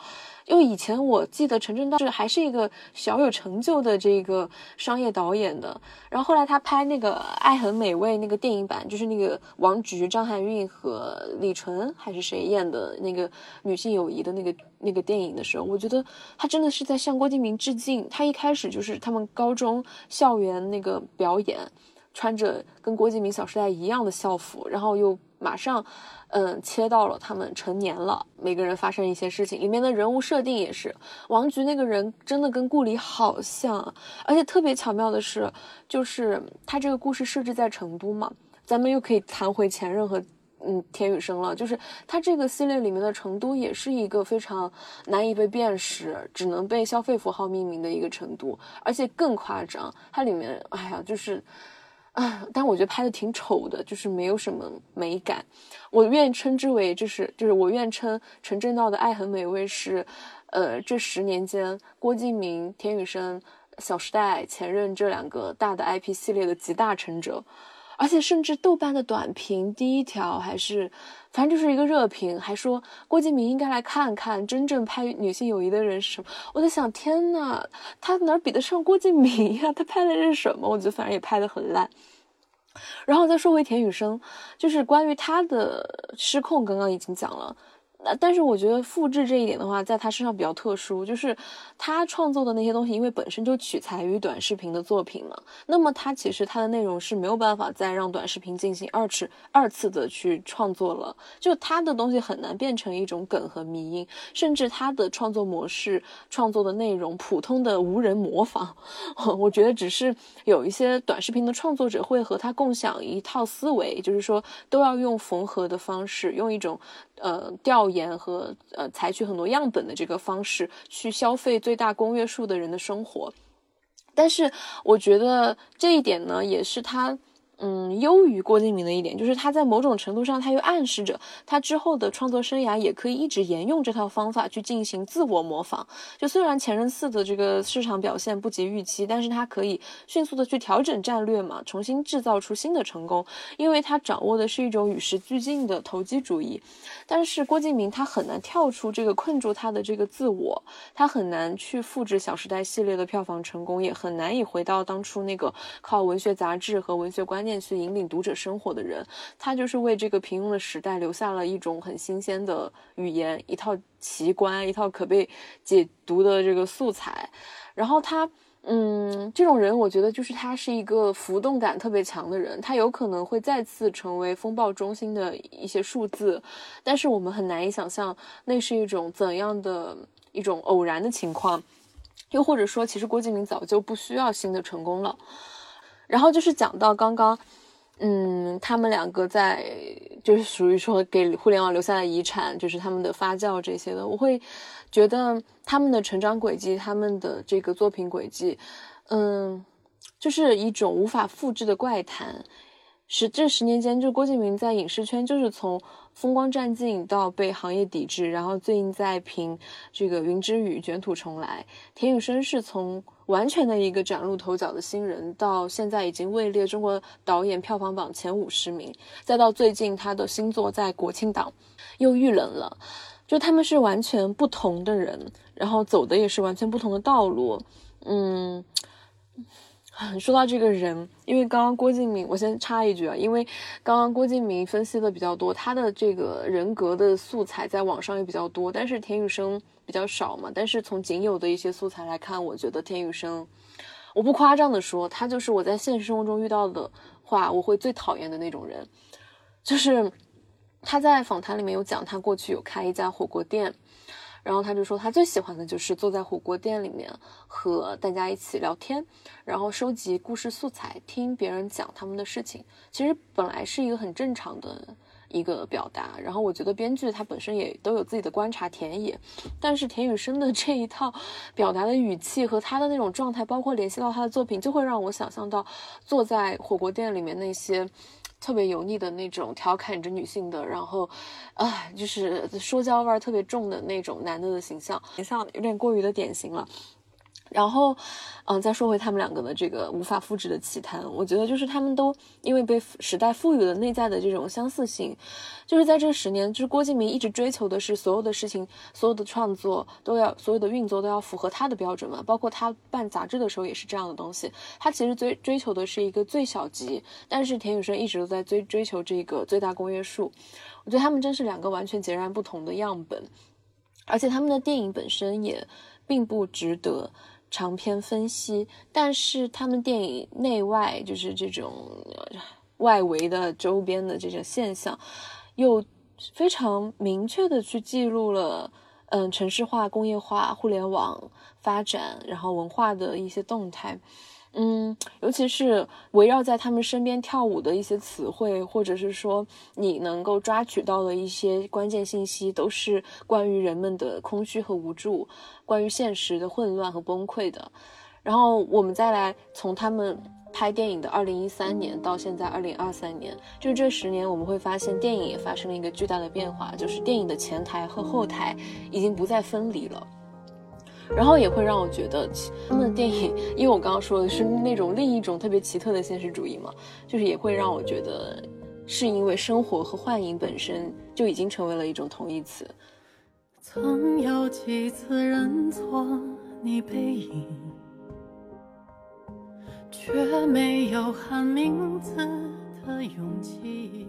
因为以前我记得陈正道是还是一个小有成就的这个商业导演的，然后后来他拍那个《爱很美味》那个电影版，就是那个王菊、张含韵和李纯还是谁演的那个女性友谊的那个那个电影的时候，我觉得他真的是在向郭敬明致敬。他一开始就是他们高中校园那个表演。穿着跟郭敬明《小时代》一样的校服，然后又马上，嗯，切到了他们成年了，每个人发生一些事情。里面的人物设定也是，王菊那个人真的跟顾里好像，而且特别巧妙的是，就是他这个故事设置在成都嘛，咱们又可以谈回前任和。嗯，田雨生了，就是他这个系列里面的成都也是一个非常难以被辨识，只能被消费符号命名的一个成都，而且更夸张，它里面，哎呀，就是，啊，但我觉得拍的挺丑的，就是没有什么美感。我愿称之为，就是就是我愿称陈正道的《爱很美味》是，呃，这十年间郭敬明、田雨生、小时代、前任这两个大的 IP 系列的集大成者。而且甚至豆瓣的短评第一条还是，反正就是一个热评，还说郭敬明应该来看看真正拍女性友谊的人是什么。我在想，天呐，他哪比得上郭敬明呀？他拍的是什么？我觉得反正也拍的很烂。然后再说回田雨生，就是关于他的失控，刚刚已经讲了。但是我觉得复制这一点的话，在他身上比较特殊，就是他创作的那些东西，因为本身就取材于短视频的作品嘛，那么他其实他的内容是没有办法再让短视频进行二次二次的去创作了，就他的东西很难变成一种梗和迷因，甚至他的创作模式、创作的内容，普通的无人模仿。我觉得只是有一些短视频的创作者会和他共享一套思维，就是说都要用缝合的方式，用一种。呃，调研和呃，采取很多样本的这个方式去消费最大公约数的人的生活，但是我觉得这一点呢，也是他。嗯，优于郭敬明的一点就是他在某种程度上，他又暗示着他之后的创作生涯也可以一直沿用这套方法去进行自我模仿。就虽然《前任四》的这个市场表现不及预期，但是他可以迅速的去调整战略嘛，重新制造出新的成功，因为他掌握的是一种与时俱进的投机主义。但是郭敬明他很难跳出这个困住他的这个自我，他很难去复制《小时代》系列的票房成功，也很难以回到当初那个靠文学杂志和文学观。念去引领读者生活的人，他就是为这个平庸的时代留下了一种很新鲜的语言，一套奇观，一套可被解读的这个素材。然后他，嗯，这种人，我觉得就是他是一个浮动感特别强的人，他有可能会再次成为风暴中心的一些数字，但是我们很难以想象那是一种怎样的一种偶然的情况，又或者说，其实郭敬明早就不需要新的成功了。然后就是讲到刚刚，嗯，他们两个在就是属于说给互联网留下的遗产，就是他们的发酵这些的，我会觉得他们的成长轨迹，他们的这个作品轨迹，嗯，就是一种无法复制的怪谈。十这十年间，就郭敬明在影视圈就是从风光占尽到被行业抵制，然后最近在凭这个《云之羽》卷土重来。田雨生是从完全的一个崭露头角的新人，到现在已经位列中国导演票房榜前五十名，再到最近他的新作在国庆档又遇冷了，就他们是完全不同的人，然后走的也是完全不同的道路，嗯。说到这个人，因为刚刚郭敬明，我先插一句啊，因为刚刚郭敬明分析的比较多，他的这个人格的素材在网上也比较多，但是田雨生比较少嘛。但是从仅有的一些素材来看，我觉得田雨生，我不夸张的说，他就是我在现实生活中遇到的话，我会最讨厌的那种人。就是他在访谈里面有讲，他过去有开一家火锅店。然后他就说，他最喜欢的就是坐在火锅店里面和大家一起聊天，然后收集故事素材，听别人讲他们的事情。其实本来是一个很正常的一个表达。然后我觉得编剧他本身也都有自己的观察田野，但是田雨生的 这一套表达的语气和他的那种状态，包括联系到他的作品，就会让我想象到坐在火锅店里面那些。特别油腻的那种调侃着女性的，然后，啊，就是说教味儿特别重的那种男的的形象，形象有点过于的典型了。然后，嗯，再说回他们两个的这个无法复制的奇谈，我觉得就是他们都因为被时代赋予了内在的这种相似性，就是在这十年，就是郭敬明一直追求的是所有的事情，所有的创作都要，所有的运作都要符合他的标准嘛。包括他办杂志的时候也是这样的东西。他其实追追求的是一个最小级，但是田雨生一直都在追追求这个最大公约数。我觉得他们真是两个完全截然不同的样本，而且他们的电影本身也并不值得。长篇分析，但是他们电影内外就是这种外围的周边的这种现象，又非常明确的去记录了，嗯，城市化、工业化、互联网发展，然后文化的一些动态。嗯，尤其是围绕在他们身边跳舞的一些词汇，或者是说你能够抓取到的一些关键信息，都是关于人们的空虚和无助，关于现实的混乱和崩溃的。然后我们再来从他们拍电影的二零一三年到现在二零二三年，就这十年，我们会发现电影也发生了一个巨大的变化，就是电影的前台和后台已经不再分离了。然后也会让我觉得他们的电影，因为我刚刚说的是那种另一种特别奇特的现实主义嘛，就是也会让我觉得，是因为生活和幻影本身就已经成为了一种同义词。曾有几次认错你背影，却没有喊名字的勇气。